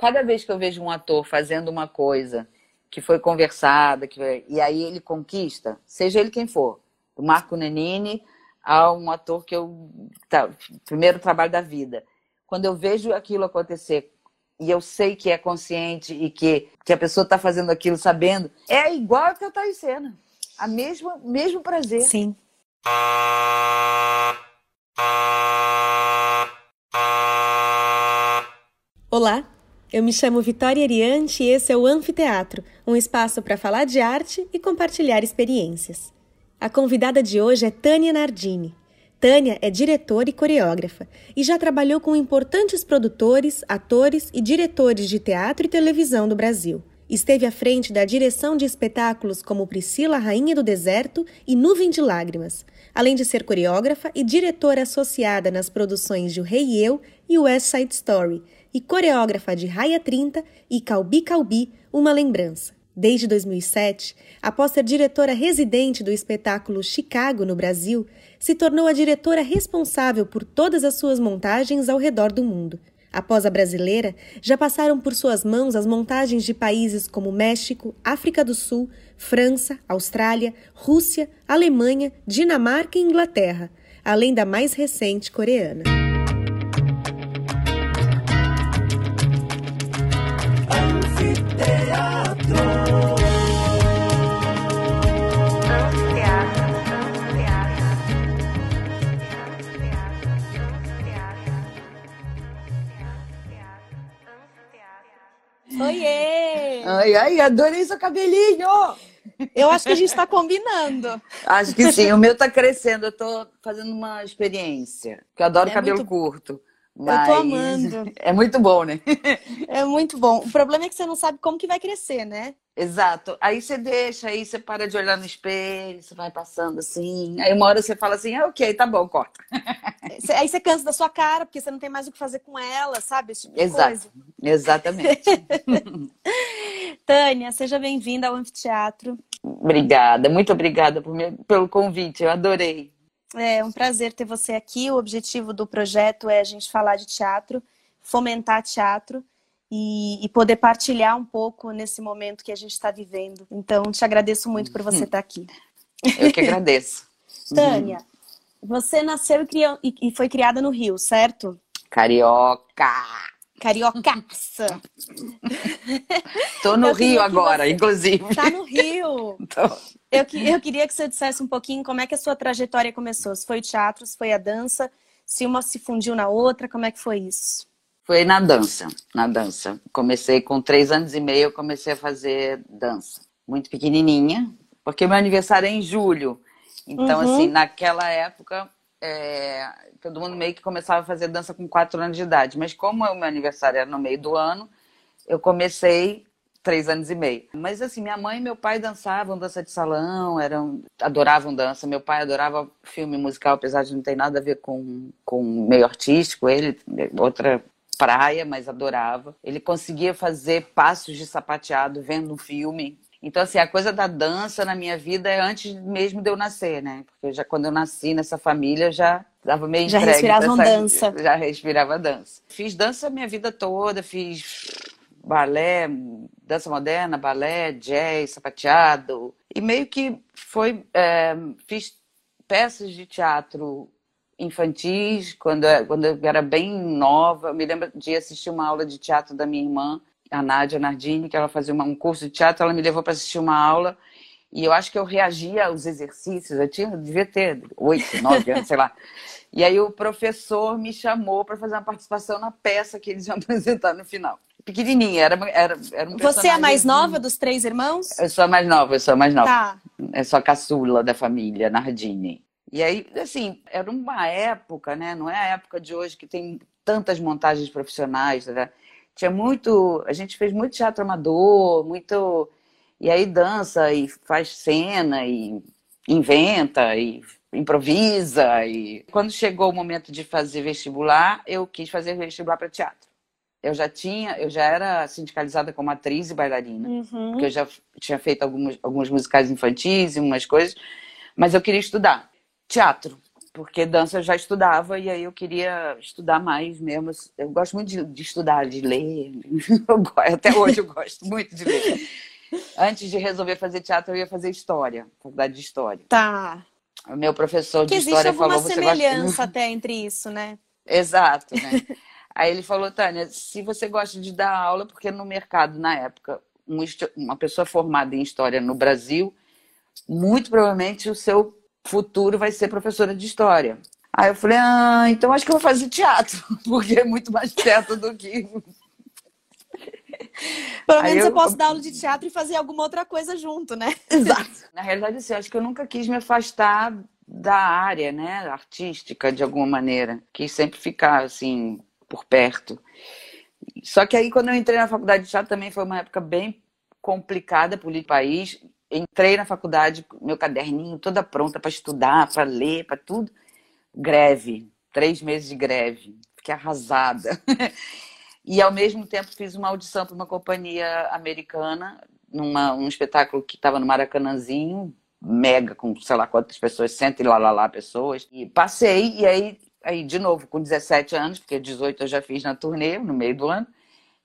cada vez que eu vejo um ator fazendo uma coisa que foi conversada, que foi... e aí ele conquista, seja ele quem for, do Marco Nenini a um ator que eu. Tá, primeiro trabalho da vida. Quando eu vejo aquilo acontecer e eu sei que é consciente e que, que a pessoa está fazendo aquilo sabendo, é igual a cantar em cena. A mesma, mesmo prazer. Sim. Olá, eu me chamo Vitória Ariante e esse é o Anfiteatro, um espaço para falar de arte e compartilhar experiências. A convidada de hoje é Tânia Nardini. Tânia é diretora e coreógrafa e já trabalhou com importantes produtores, atores e diretores de teatro e televisão do Brasil. Esteve à frente da direção de espetáculos como Priscila, Rainha do Deserto e Nuvem de Lágrimas, além de ser coreógrafa e diretora associada nas produções de O Rei e Eu e West Side Story, e coreógrafa de Raia 30 e Calbi Calbi, Uma Lembrança. Desde 2007, após ser diretora residente do espetáculo Chicago no Brasil, se tornou a diretora responsável por todas as suas montagens ao redor do mundo. Após a brasileira, já passaram por suas mãos as montagens de países como México, África do Sul, França, Austrália, Rússia, Alemanha, Dinamarca e Inglaterra, além da mais recente coreana. Oiê! Ai, ai, adorei seu cabelinho! Eu acho que a gente está combinando. Acho que sim. O meu está crescendo. Eu estou fazendo uma experiência. Que eu adoro é cabelo muito... curto. Mas... Eu tô amando. É muito bom, né? É muito bom. O problema é que você não sabe como que vai crescer, né? Exato. Aí você deixa, aí você para de olhar no espelho, você vai passando assim. Aí uma hora você fala assim, ah, ok, tá bom, corta. Aí você cansa da sua cara, porque você não tem mais o que fazer com ela, sabe? Esse tipo de Exato. coisa. Exatamente. Tânia, seja bem-vinda ao Anfiteatro. Obrigada, muito obrigada por me... pelo convite, eu adorei. É um prazer ter você aqui. O objetivo do projeto é a gente falar de teatro, fomentar teatro e, e poder partilhar um pouco nesse momento que a gente está vivendo. Então, te agradeço muito por você estar tá aqui. Eu que agradeço. Tânia, você nasceu e, criou, e foi criada no Rio, certo? Carioca! Cariocaça! Tô no Rio agora, você... inclusive. Tá no Rio! Tô. Eu, eu queria que você dissesse um pouquinho como é que a sua trajetória começou. Se foi o teatro, se foi a dança, se uma se fundiu na outra, como é que foi isso? Foi na dança, na dança. Comecei com três anos e meio, eu comecei a fazer dança. Muito pequenininha, porque meu aniversário é em julho. Então, uhum. assim, naquela época, é, todo mundo meio que começava a fazer dança com quatro anos de idade. Mas como o meu aniversário era no meio do ano, eu comecei três anos e meio. Mas assim, minha mãe e meu pai dançavam dança de salão, eram adoravam dança. Meu pai adorava filme musical, apesar de não ter nada a ver com, com meio artístico. Ele, outra praia, mas adorava. Ele conseguia fazer passos de sapateado vendo um filme. Então, assim, a coisa da dança na minha vida é antes mesmo de eu nascer, né? Porque já quando eu nasci nessa família, já dava meio Já respirava dança. Já respirava dança. Fiz dança a minha vida toda, fiz balé, dança moderna, balé, jazz, sapateado. E meio que foi. É, fiz peças de teatro infantis quando, quando eu era bem nova. Eu me lembro de assistir uma aula de teatro da minha irmã, a Nádia Nardini, que ela fazia um curso de teatro. Ela me levou para assistir uma aula. E eu acho que eu reagia aos exercícios. Eu tinha, devia ter oito, nove anos, sei lá. E aí o professor me chamou para fazer uma participação na peça que eles iam apresentar no final pequenininha, era, era, era um Você é a mais nova dos três irmãos? Eu sou a mais nova, eu sou a mais nova. Tá. Eu sou a caçula da família, Nardini. E aí, assim, era uma época, né? Não é a época de hoje que tem tantas montagens profissionais, né? Tinha muito. A gente fez muito teatro amador, muito. E aí dança e faz cena e inventa e improvisa. E quando chegou o momento de fazer vestibular, eu quis fazer vestibular para teatro eu já tinha, eu já era sindicalizada como atriz e bailarina, uhum. porque eu já tinha feito alguns, alguns musicais infantis e umas coisas, mas eu queria estudar teatro. porque dança eu já estudava e aí eu queria estudar mais mesmo. Eu gosto muito de, de estudar, de ler. até hoje eu gosto muito de ler. Antes de resolver fazer teatro, eu ia fazer história, faculdade de história. Tá. O meu professor de história falou: você gosta. semelhança até entre isso, né? Exato, né? Aí ele falou, Tânia, se você gosta de dar aula, porque no mercado, na época, uma pessoa formada em história no Brasil, muito provavelmente o seu futuro vai ser professora de história. Aí eu falei, ah, então acho que eu vou fazer teatro, porque é muito mais perto do que. Pelo menos eu... eu posso dar aula de teatro e fazer alguma outra coisa junto, né? Exato. Na realidade, assim, acho que eu nunca quis me afastar da área, né, artística, de alguma maneira. Quis sempre ficar, assim, por perto. Só que aí, quando eu entrei na faculdade de teatro, também foi uma época bem complicada para o país. Entrei na faculdade, meu caderninho toda pronta para estudar, para ler, para tudo. Greve, três meses de greve. Fiquei arrasada. e, ao mesmo tempo, fiz uma audição para uma companhia americana, numa, um espetáculo que estava no Maracanãzinho, mega, com sei lá quantas pessoas, cento e lá, lá, lá pessoas. E passei, e aí aí de novo com 17 anos, porque 18 eu já fiz na turnê no meio do ano.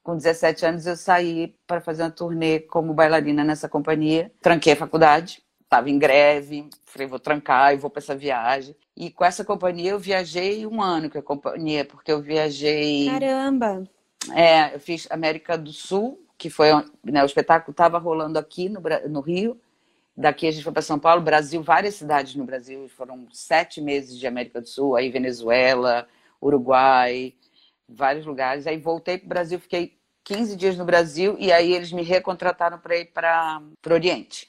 Com 17 anos eu saí para fazer uma turnê como bailarina nessa companhia. Tranquei a faculdade, estava em greve, falei vou trancar e vou para essa viagem. E com essa companhia eu viajei um ano com a companhia, porque eu viajei. Caramba! É, eu fiz América do Sul, que foi né, o espetáculo estava rolando aqui no, no Rio. Daqui a gente foi para São Paulo, Brasil, várias cidades no Brasil, foram sete meses de América do Sul, aí Venezuela, Uruguai, vários lugares. Aí voltei para o Brasil, fiquei 15 dias no Brasil e aí eles me recontrataram para ir para o Oriente.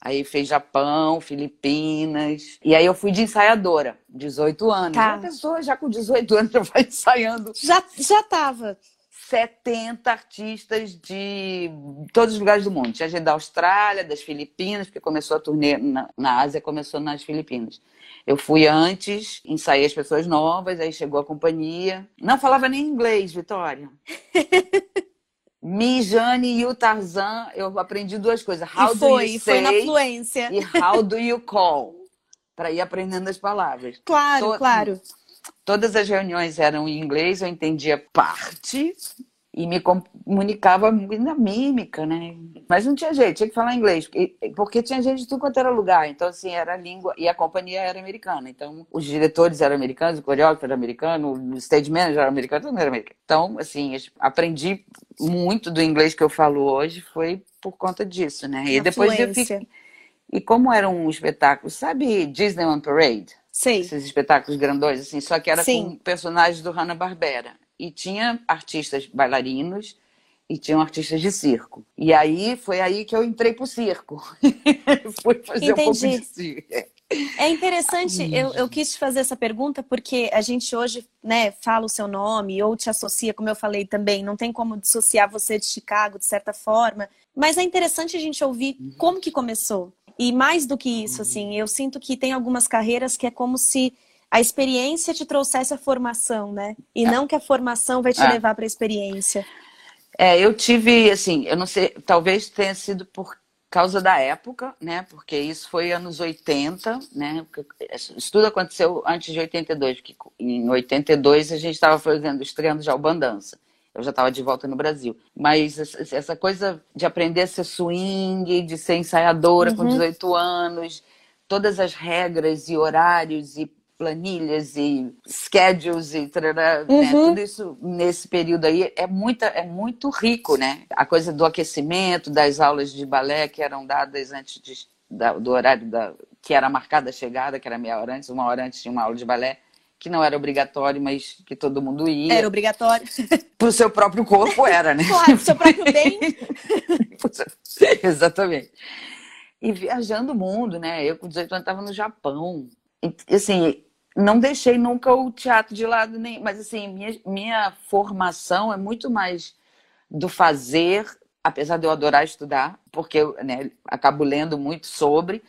Aí fez Japão, Filipinas. E aí eu fui de ensaiadora, 18 anos. Tá. Uma pessoa já com 18 anos já vai ensaiando. Já, já tava. 70 artistas de todos os lugares do mundo. Tinha gente da Austrália, das Filipinas, porque começou a turnê na, na Ásia, começou nas Filipinas. Eu fui antes, ensaiei as pessoas novas, aí chegou a companhia. Não falava nem inglês, Vitória. Me, Jane e o Tarzan, eu aprendi duas coisas. How e foi, do you say foi na fluência. E how do you call? Para ir aprendendo as palavras. Claro, claro. Todas as reuniões eram em inglês, eu entendia parte e me comunicava na mímica, né? Mas não tinha jeito, tinha que falar inglês, porque, tinha gente de tudo quanto era lugar. Então, assim, era a língua, e a companhia era americana. Então, os diretores eram americanos, o coreógrafo era americano, o stage manager era americano, tudo era americano. Então, assim, aprendi muito do inglês que eu falo hoje, foi por conta disso, né? E depois eu fiquei... E como era um espetáculo, sabe Disney on Parade? Sei. Esses espetáculos grandões, assim, só que era Sim. com personagens do Hanna-Barbera. E tinha artistas bailarinos e tinham artistas de circo. E aí foi aí que eu entrei pro circo. Fui fazer Entendi. um pouco de circo. É interessante, eu, eu quis te fazer essa pergunta porque a gente hoje né, fala o seu nome ou te associa, como eu falei também, não tem como dissociar você de Chicago de certa forma, mas é interessante a gente ouvir uhum. como que começou. E mais do que isso, assim, eu sinto que tem algumas carreiras que é como se a experiência te trouxesse a formação, né? E é. não que a formação vai te é. levar para a experiência. É, eu tive, assim, eu não sei, talvez tenha sido por causa da época, né? Porque isso foi anos 80, né? Isso tudo aconteceu antes de 82, porque em 82 a gente estava fazendo, estreando já o Bandança eu já estava de volta no Brasil. Mas essa coisa de aprender a ser swing, de ser ensaiadora uhum. com 18 anos, todas as regras e horários e planilhas e schedules e né, uhum. né? tudo isso nesse período aí é muito, é muito rico, né? A coisa do aquecimento, das aulas de balé que eram dadas antes de, da, do horário da, que era marcada a chegada, que era meia hora antes, uma hora antes de uma aula de balé que não era obrigatório, mas que todo mundo ia. Era obrigatório. Para o seu próprio corpo era, né? Claro, pro seu próprio bem. Exatamente. E viajando o mundo, né? Eu com 18 anos estava no Japão. E, assim, não deixei nunca o teatro de lado, nem, mas assim, minha, minha formação é muito mais do fazer, apesar de eu adorar estudar, porque eu né, acabo lendo muito sobre,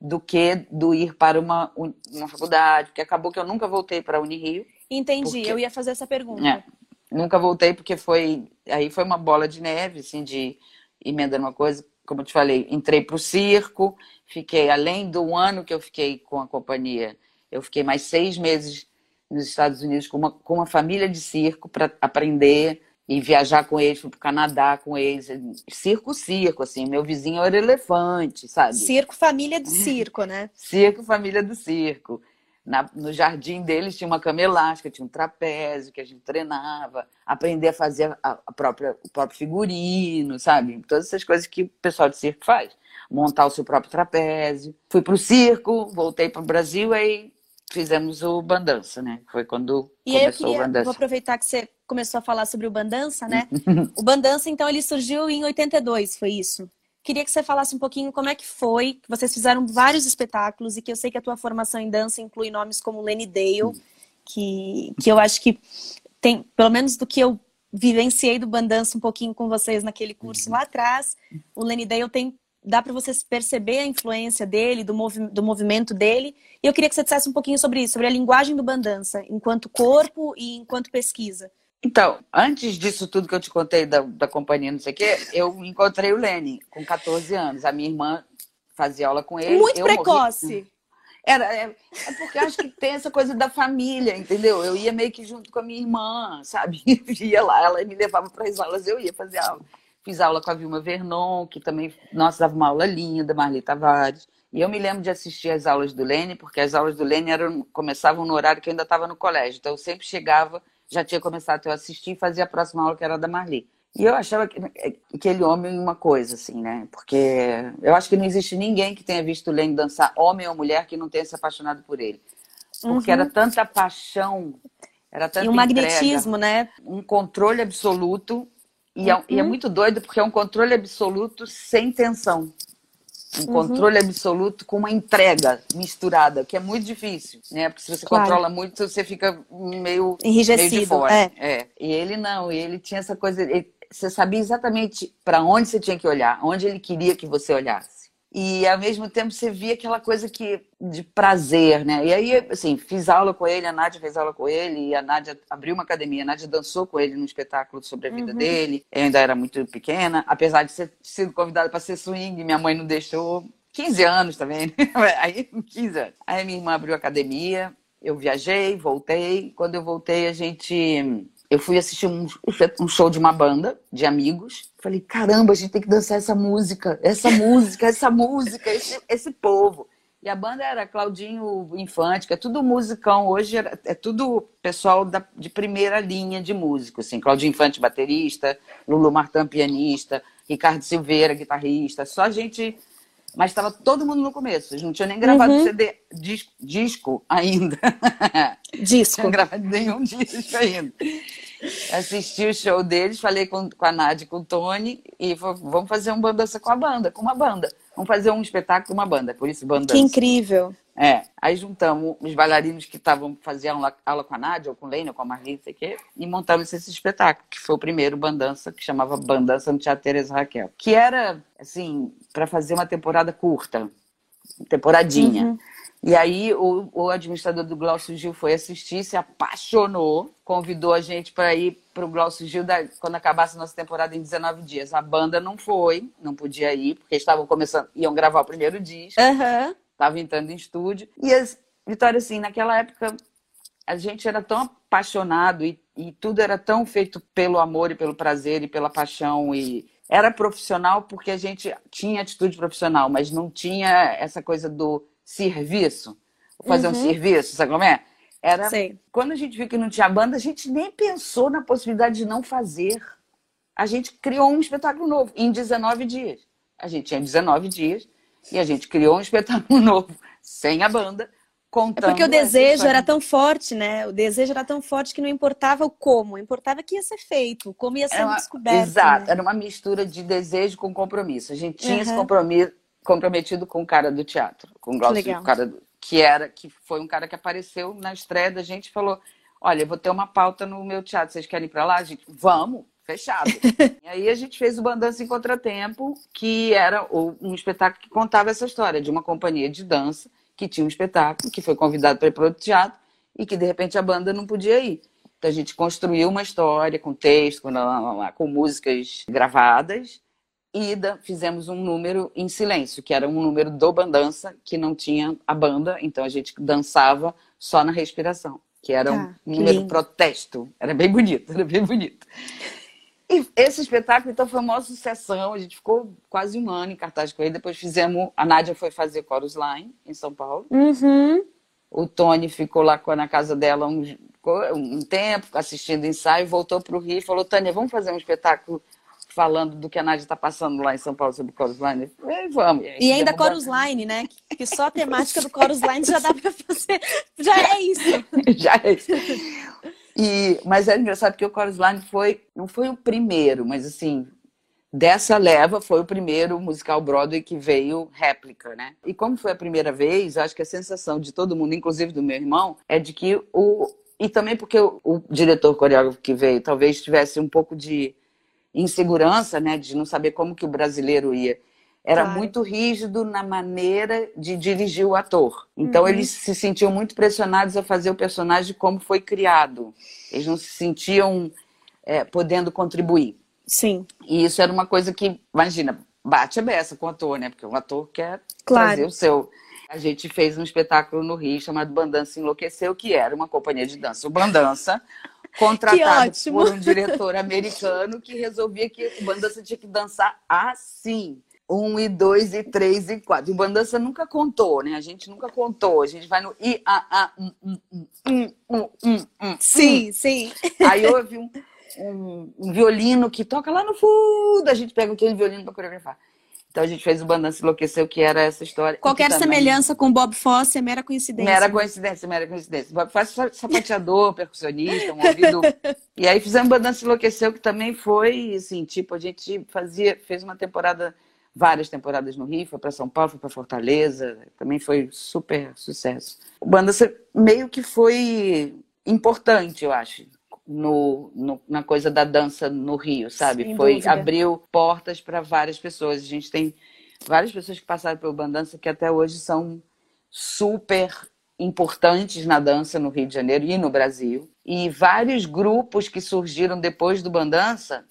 do que do ir para uma, uma faculdade, porque acabou que eu nunca voltei para a Unirio. Entendi, porque... eu ia fazer essa pergunta. É, nunca voltei porque foi aí foi uma bola de neve, assim, de emendando uma coisa, como eu te falei, entrei para o circo, fiquei além do ano que eu fiquei com a companhia, Eu fiquei mais seis meses nos Estados Unidos com uma, com uma família de circo para aprender e viajar com eles, fui pro Canadá com eles. Circo, circo, assim. Meu vizinho era elefante, sabe? Circo, família do circo, né? circo, família do circo. Na, no jardim deles tinha uma cama elástica, tinha um trapézio que a gente treinava, aprender a fazer a, a própria, o próprio figurino, sabe? Todas essas coisas que o pessoal de circo faz. Montar o seu próprio trapézio. Fui pro circo, voltei para o Brasil, aí fizemos o Bandança, né? Foi quando e começou eu queria, o Bandança. Vou aproveitar que você começou a falar sobre o Bandança, né? o Bandança, então, ele surgiu em 82, foi isso? Queria que você falasse um pouquinho como é que foi, que vocês fizeram vários espetáculos e que eu sei que a tua formação em dança inclui nomes como Lenny Dale, que, que eu acho que tem, pelo menos do que eu vivenciei do Bandança um pouquinho com vocês naquele curso lá atrás, o Lenny Dale tem dá para você perceber a influência dele, do, movi do movimento dele. E eu queria que você dissesse um pouquinho sobre isso, sobre a linguagem do bandança, enquanto corpo e enquanto pesquisa. Então, antes disso tudo que eu te contei da, da companhia, não sei o quê, eu encontrei o Lene com 14 anos. A minha irmã fazia aula com ele. Muito precoce. Morri... Era, é, é, porque acho que tem essa coisa da família, entendeu? Eu ia meio que junto com a minha irmã, sabe? Ia lá, ela me levava para as aulas, eu ia fazer aula. Fiz aula com a Vilma Vernon, que também, nossa, dava uma aula linda, Marli Tavares. E eu me lembro de assistir as aulas do Lene, porque as aulas do Lene eram, começavam no horário que eu ainda estava no colégio. Então eu sempre chegava, já tinha começado a assistir e fazia a próxima aula que era da Marli. E eu achava que, aquele homem uma coisa, assim, né? Porque eu acho que não existe ninguém que tenha visto o Lene dançar, homem ou mulher, que não tenha se apaixonado por ele. Porque uhum. era tanta paixão, era tanta E um entrega, magnetismo, né? Um controle absoluto e, uhum. é, e, é, uhum. muito doido porque é um controle absoluto sem tensão. Um uhum. controle absoluto com uma entrega misturada, que é muito difícil, né? Porque se você claro. controla muito, você fica meio, Enrijecido, meio de fora. É. é. E ele não, ele tinha essa coisa. Ele, você sabia exatamente para onde você tinha que olhar, onde ele queria que você olhasse e ao mesmo tempo você via aquela coisa que de prazer, né? E aí, assim, fiz aula com ele, a Nádia fez aula com ele, e a Nádia abriu uma academia, a Nádia dançou com ele num espetáculo sobre a vida uhum. dele. Eu ainda era muito pequena, apesar de ter sido convidada para ser swing, minha mãe não deixou. 15 anos também, aí 15 anos. Aí minha irmã abriu a academia, eu viajei, voltei. Quando eu voltei, a gente eu fui assistir um, um, show de uma banda de amigos. Falei, caramba, a gente tem que dançar essa música, essa música, essa música, esse, esse povo. E a banda era Claudinho Infante, que é tudo musicão. Hoje é, tudo pessoal da, de primeira linha de músico. Assim. Claudinho Infante, baterista, Lulu Martin, pianista, Ricardo Silveira, guitarrista. Só gente mas estava todo mundo no começo. Eles não tinham nem gravado uhum. CD, disco, disco ainda. Disco. não tinham gravado nenhum disco ainda. Assisti o show deles, falei com, com a Nádia com o Tony e falei, vamos fazer um bandança com a banda, com uma banda. Vamos fazer um espetáculo uma banda, por isso bandança. Que incrível. É, aí juntamos os bailarinos que estavam fazendo aula com a Nádia, ou com o Lênia, ou com a Marlene, sei o quê, e montamos esse espetáculo, que foi o primeiro Bandança, que chamava Bandança no Teatro Teresa Raquel. Que era, assim, para fazer uma temporada curta, temporadinha. Uhum. E aí o, o, administrador do Glaucio Gil foi assistir, se apaixonou, convidou a gente para ir para o Glaucio Gil da, quando acabasse a nossa temporada em 19 dias. A banda não foi, não podia ir, porque estavam começando, iam gravar o primeiro disco. Uhum estava entrando em estúdio. E, as, Vitória, assim, naquela época a gente era tão apaixonado e, e tudo era tão feito pelo amor e pelo prazer e pela paixão e era profissional porque a gente tinha atitude profissional, mas não tinha essa coisa do serviço, fazer uhum. um serviço, sabe como é? Era Sei. quando a gente viu que não tinha banda, a gente nem pensou na possibilidade de não fazer. A gente criou um espetáculo novo em 19 dias. A gente tinha 19 dias e a gente criou um espetáculo novo, sem a banda, contando. É porque o desejo era tão forte, né? O desejo era tão forte que não importava o como, importava que ia ser feito, como ia ser uma... descoberto. Exato, né? era uma mistura de desejo com compromisso. A gente tinha uhum. esse compromisso comprometido com o cara do teatro, com o Glaucio, cara do... que era que foi um cara que apareceu na estreia da gente e falou: "Olha, eu vou ter uma pauta no meu teatro, vocês querem ir para lá?" A gente: "Vamos" fechado. e aí a gente fez o Bandança em Contratempo, que era um espetáculo que contava essa história de uma companhia de dança que tinha um espetáculo, que foi convidado para ir para outro teatro e que de repente a banda não podia ir. Então a gente construiu uma história com texto, com, com músicas gravadas e fizemos um número em silêncio, que era um número do bandança, que não tinha a banda, então a gente dançava só na respiração, que era um ah, número lindo. protesto. Era bem bonito, era bem bonito. E esse espetáculo, então, foi uma sucessão. A gente ficou quase um ano em cartaz com ele. Depois fizemos. A Nádia foi fazer Chorus Line em São Paulo. Uhum. O Tony ficou lá na casa dela um, um tempo, assistindo ensaio, voltou para o Rio e falou: Tânia, vamos fazer um espetáculo falando do que a Nádia está passando lá em São Paulo sobre Chorus Line. E vamos. E, ainda Chorus Line, né? Que só a temática do Chorus Line já dá para fazer. Já é isso. já é isso. E, mas é engraçado porque o Chorus Line foi, não foi o primeiro, mas assim, dessa leva foi o primeiro musical Broadway que veio réplica, né? E como foi a primeira vez, acho que a sensação de todo mundo, inclusive do meu irmão, é de que o e também porque o, o diretor coreógrafo que veio talvez tivesse um pouco de insegurança, né, de não saber como que o brasileiro ia. Era claro. muito rígido na maneira de dirigir o ator. Então uhum. eles se sentiam muito pressionados a fazer o personagem como foi criado. Eles não se sentiam é, podendo contribuir. Sim. E isso era uma coisa que, imagina, bate a beça com o ator, né? Porque o ator quer claro. trazer o seu. A gente fez um espetáculo no Rio chamado Bandança Enlouqueceu, que era uma companhia de dança. O Bandança contratado por um diretor americano que resolvia que o bandança tinha que dançar assim. Um e dois e três e quatro. O bandança nunca contou, né? A gente nunca contou. A gente vai no i, a, a, um, um, um, um, um. Sim, sim. Aí houve um, um, um violino que toca lá no fundo. A gente pega aquele violino para coreografar. Então a gente fez o Bandança Enlouqueceu, que era essa história. Qualquer semelhança com Bob Fosse é mera coincidência. Mera coincidência, mera coincidência. Bob Fosse é sapateador, percussionista, um ouvido. E aí fizemos Bandança Enlouqueceu, que também foi, assim, tipo, a gente fazia, fez uma temporada, várias temporadas no Rio, foi para São Paulo, foi para Fortaleza, também foi super sucesso. O Bandança meio que foi importante, eu acho no, no, na coisa da dança no Rio, sabe? Sem Foi dúvida. abriu portas para várias pessoas. A gente tem várias pessoas que passaram pelo Bandança que até hoje são super importantes na dança no Rio de Janeiro e no Brasil. E vários grupos que surgiram depois do Bandança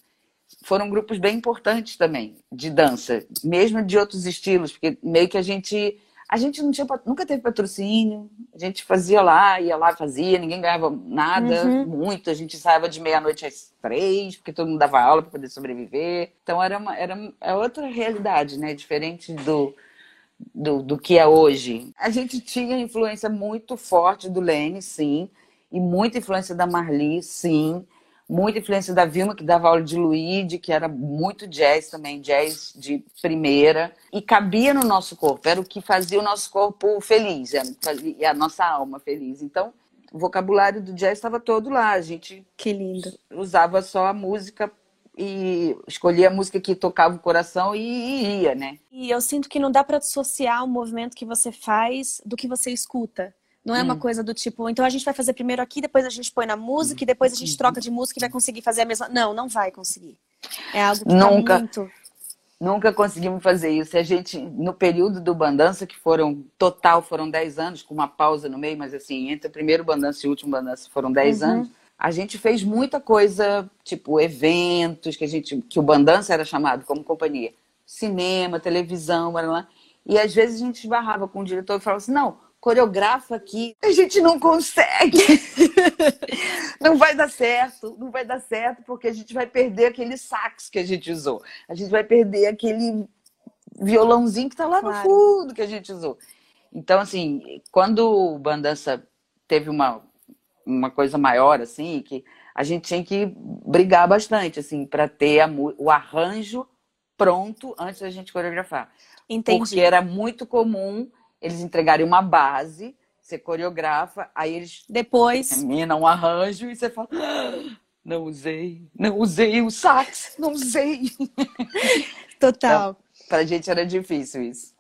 foram grupos bem importantes também de dança, mesmo de outros estilos, porque meio que a gente a gente não tinha, nunca teve patrocínio, a gente fazia lá, ia lá, fazia, ninguém ganhava nada, uhum. muito, a gente saía de meia-noite às três, porque todo mundo dava aula para poder sobreviver. Então era, uma, era é outra realidade, né? Diferente do, do, do que é hoje. A gente tinha influência muito forte do Lene, sim, e muita influência da Marli, sim muita influência da Vilma, que dava aula de Luíde, que era muito jazz também, jazz de primeira, e cabia no nosso corpo, era o que fazia o nosso corpo feliz, e a nossa alma feliz. Então, o vocabulário do jazz estava todo lá, a gente que lindo. usava só a música e escolhia a música que tocava o coração e, e ia, né? E eu sinto que não dá para dissociar o movimento que você faz do que você escuta. Não é uma hum. coisa do tipo, então a gente vai fazer primeiro aqui, depois a gente põe na música e depois a gente troca de música e vai conseguir fazer a mesma. Não, não vai conseguir. É algo que nunca, tá muito. Nunca conseguimos fazer isso. A gente, no período do Bandança, que foram, total, foram 10 anos, com uma pausa no meio, mas assim, entre o primeiro Bandança e o último Bandança foram 10 uhum. anos. A gente fez muita coisa, tipo eventos, que a gente, que o Bandança era chamado como companhia. Cinema, televisão, blá, blá, e às vezes a gente esbarrava com o diretor e falava assim, não, coreografa aqui, a gente não consegue. não vai dar certo, não vai dar certo, porque a gente vai perder aquele sax que a gente usou. A gente vai perder aquele violãozinho que está lá claro. no fundo que a gente usou. Então, assim, quando o Bandança teve uma, uma coisa maior, assim, que a gente tinha que brigar bastante, assim, para ter a, o arranjo pronto antes da gente coreografar. Entendi. Porque era muito comum eles entregarem uma base, você coreografa, aí eles depois terminam um arranjo e você fala: ah, não usei, não usei o sax, não usei. Total. Então, pra gente era difícil isso.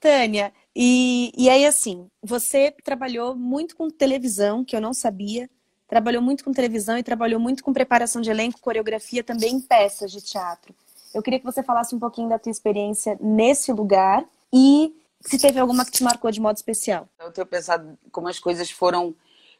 Tânia, e, e aí assim, você trabalhou muito com televisão, que eu não sabia, trabalhou muito com televisão e trabalhou muito com preparação de elenco, coreografia também em peças de teatro. Eu queria que você falasse um pouquinho da tua experiência nesse lugar e se teve alguma que te marcou de modo especial. Eu tenho pensado como as coisas foram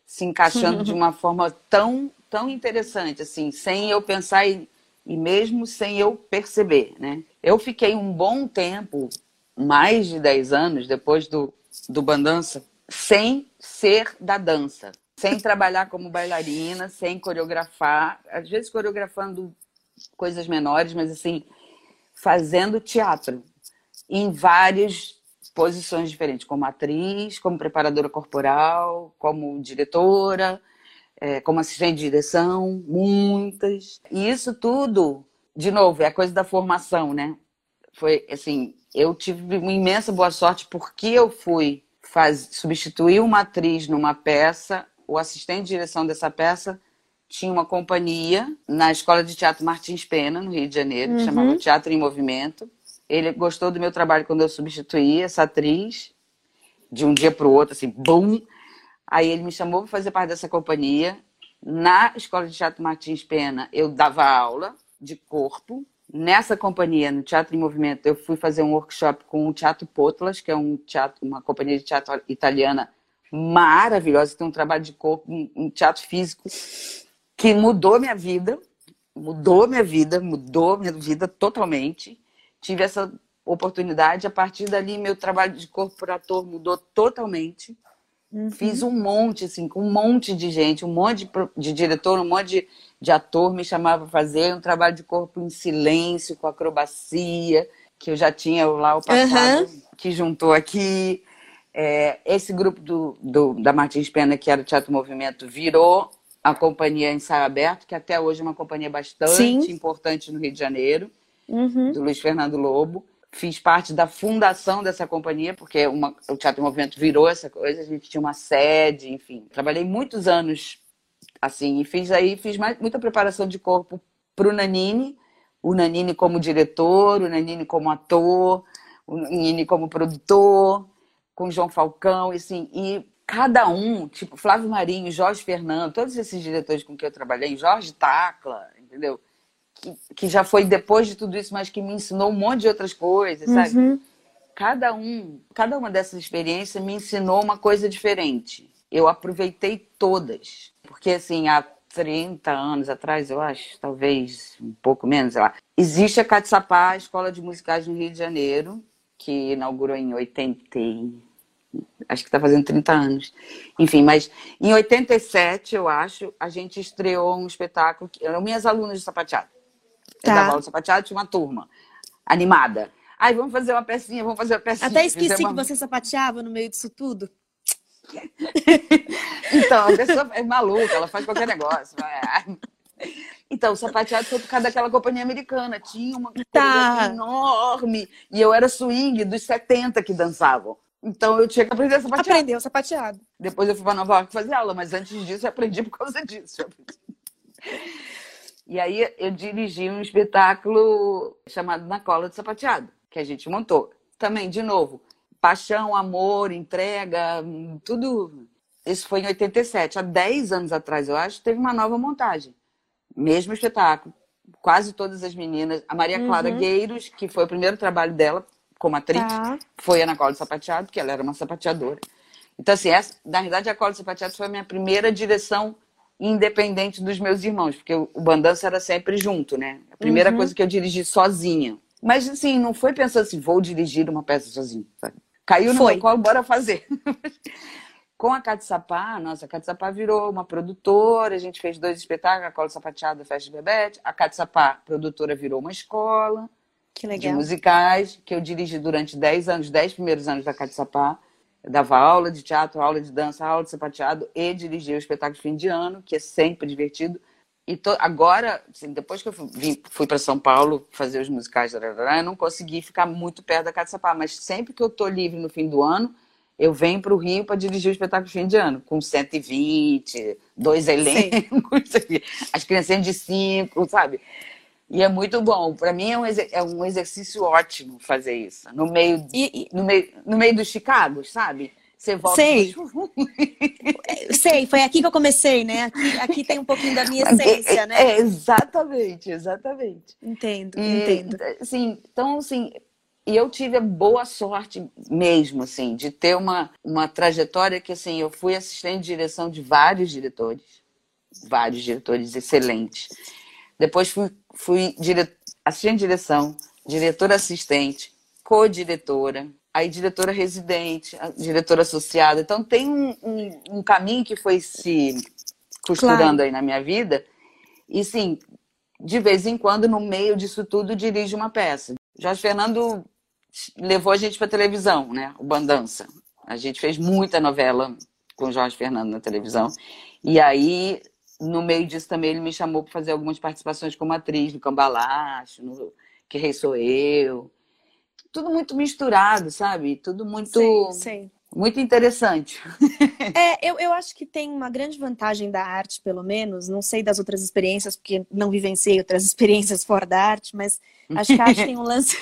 se encaixando de uma forma tão, tão interessante, assim, sem eu pensar em e mesmo sem eu perceber, né? Eu fiquei um bom tempo, mais de 10 anos depois do, do Bandança, sem ser da dança, sem trabalhar como bailarina, sem coreografar, às vezes coreografando coisas menores, mas assim, fazendo teatro em várias posições diferentes, como atriz, como preparadora corporal, como diretora, é, como assistente de direção, muitas. E isso tudo, de novo, é a coisa da formação, né? Foi assim, eu tive uma imensa boa sorte porque eu fui faz, substituir uma atriz numa peça, o assistente de direção dessa peça tinha uma companhia na Escola de Teatro Martins Pena, no Rio de Janeiro, que uhum. chamava Teatro em Movimento. Ele gostou do meu trabalho quando eu substituí essa atriz, de um dia para o outro, assim, bum! Aí ele me chamou para fazer parte dessa companhia. Na Escola de Teatro Martins Pena, eu dava aula de corpo. Nessa companhia, no Teatro em Movimento, eu fui fazer um workshop com o Teatro Potlas, que é um teatro, uma companhia de teatro italiana maravilhosa, tem um trabalho de corpo, um teatro físico que mudou minha vida, mudou minha vida, mudou minha vida totalmente. Tive essa oportunidade, a partir dali meu trabalho de corpo por ator mudou totalmente. Uhum. Fiz um monte, assim, com um monte de gente, um monte de, de diretor, um monte de, de ator me chamava para fazer um trabalho de corpo em silêncio, com acrobacia, que eu já tinha lá o passado, uhum. que juntou aqui. É, esse grupo do, do, da Martins Pena, que era o Teatro Movimento, virou a companhia Ensaio Aberto, que até hoje é uma companhia bastante Sim. importante no Rio de Janeiro, uhum. do Luiz Fernando Lobo. Fiz parte da fundação dessa companhia, porque uma, o Teatro Movimento virou essa coisa, a gente tinha uma sede, enfim. Trabalhei muitos anos assim, e fiz aí, fiz mais, muita preparação de corpo para o Nanini, o Nanini como diretor, o Nanini como ator, o Nanini como produtor, com o João Falcão, e assim, e cada um, tipo Flávio Marinho, Jorge Fernando, todos esses diretores com quem eu trabalhei, Jorge Tacla, entendeu? Que, que já foi depois de tudo isso, mas que me ensinou um monte de outras coisas, sabe? Uhum. Cada um, cada uma dessas experiências me ensinou uma coisa diferente. Eu aproveitei todas, porque assim, há 30 anos atrás, eu acho, talvez um pouco menos, sei lá, existe a Catsapá, a Escola de Musicais no Rio de Janeiro, que inaugurou em 80 acho que está fazendo 30 anos. Enfim, mas em 87, eu acho, a gente estreou um espetáculo, que eram minhas alunas de sapateado. Tá. Eu dava aula de sapateado, tinha uma turma animada. Aí vamos fazer uma pecinha, vamos fazer uma pecinha. Até esqueci uma... que você sapateava no meio disso tudo. então, a pessoa é maluca, ela faz qualquer negócio. Então, o sapateado foi por causa daquela companhia americana. Tinha uma tá. enorme. E eu era swing dos 70 que dançavam. Então eu tinha que aprender a sapatear. Aprendeu sapateado. Depois eu fui para Nova York fazer aula, mas antes disso eu aprendi por causa disso. E aí eu dirigi um espetáculo chamado Na Cola de Sapateado, que a gente montou. Também, de novo, paixão, amor, entrega, tudo. Isso foi em 87. Há 10 anos atrás, eu acho, teve uma nova montagem. Mesmo espetáculo. Quase todas as meninas. A Maria Clara uhum. Gueiros, que foi o primeiro trabalho dela, como atriz, tá. foi a Ana Cola Sapateado, que ela era uma sapateadora. Então, assim, essa, na verdade, a Cola Sapateado foi a minha primeira direção independente dos meus irmãos, porque o Bandança era sempre junto, né? A primeira uhum. coisa que eu dirigi sozinha. Mas, assim, não foi pensando assim, vou dirigir uma peça sozinha. Caiu no foi. meu colo, bora fazer. Com a Catsapá, nossa, a Catsapá virou uma produtora, a gente fez dois espetáculos, a Cola Sapateada, a Festa de Bebete. A Catsapá, produtora, virou uma escola. Que legal. de musicais, que eu dirigi durante 10 anos, 10 primeiros anos da Catsapá. Eu dava aula de teatro, aula de dança, aula de sapateado e dirigia o espetáculo de fim de ano, que é sempre divertido. E to... agora, assim, depois que eu fui, fui para São Paulo fazer os musicais, eu não consegui ficar muito perto da Catsapá, mas sempre que eu tô livre no fim do ano, eu venho para o Rio para dirigir o espetáculo de fim de ano, com 120, dois elencos, as crianças de cinco, sabe? E é muito bom. Para mim é um, é um exercício ótimo fazer isso. No meio, e, no meio, no meio dos Chicago, sabe? Você volta. Sei. Sei, foi aqui que eu comecei, né? Aqui, aqui tem um pouquinho da minha essência, né? É, exatamente, exatamente. Entendo, e, entendo. Assim, então, assim, e eu tive a boa sorte mesmo, assim, de ter uma, uma trajetória que, assim, eu fui assistente de direção de vários diretores, vários diretores excelentes. Depois fui fui dire... assistente de direção, diretora assistente, co-diretora, aí diretora residente, diretora associada. Então tem um, um, um caminho que foi se costurando claro. aí na minha vida. E sim, de vez em quando, no meio disso tudo, dirige uma peça. Jorge Fernando levou a gente para televisão, né? O Bandança. A gente fez muita novela com Jorge Fernando na televisão. E aí, no meio disso também, ele me chamou para fazer algumas participações como atriz no Cambalacho, no Que Rei Sou Eu. Tudo muito misturado, sabe? Tudo muito. Sim, sim. Muito interessante. É, eu, eu acho que tem uma grande vantagem da arte, pelo menos. Não sei das outras experiências, porque não vivenciei outras experiências fora da arte, mas acho que a arte tem um lance,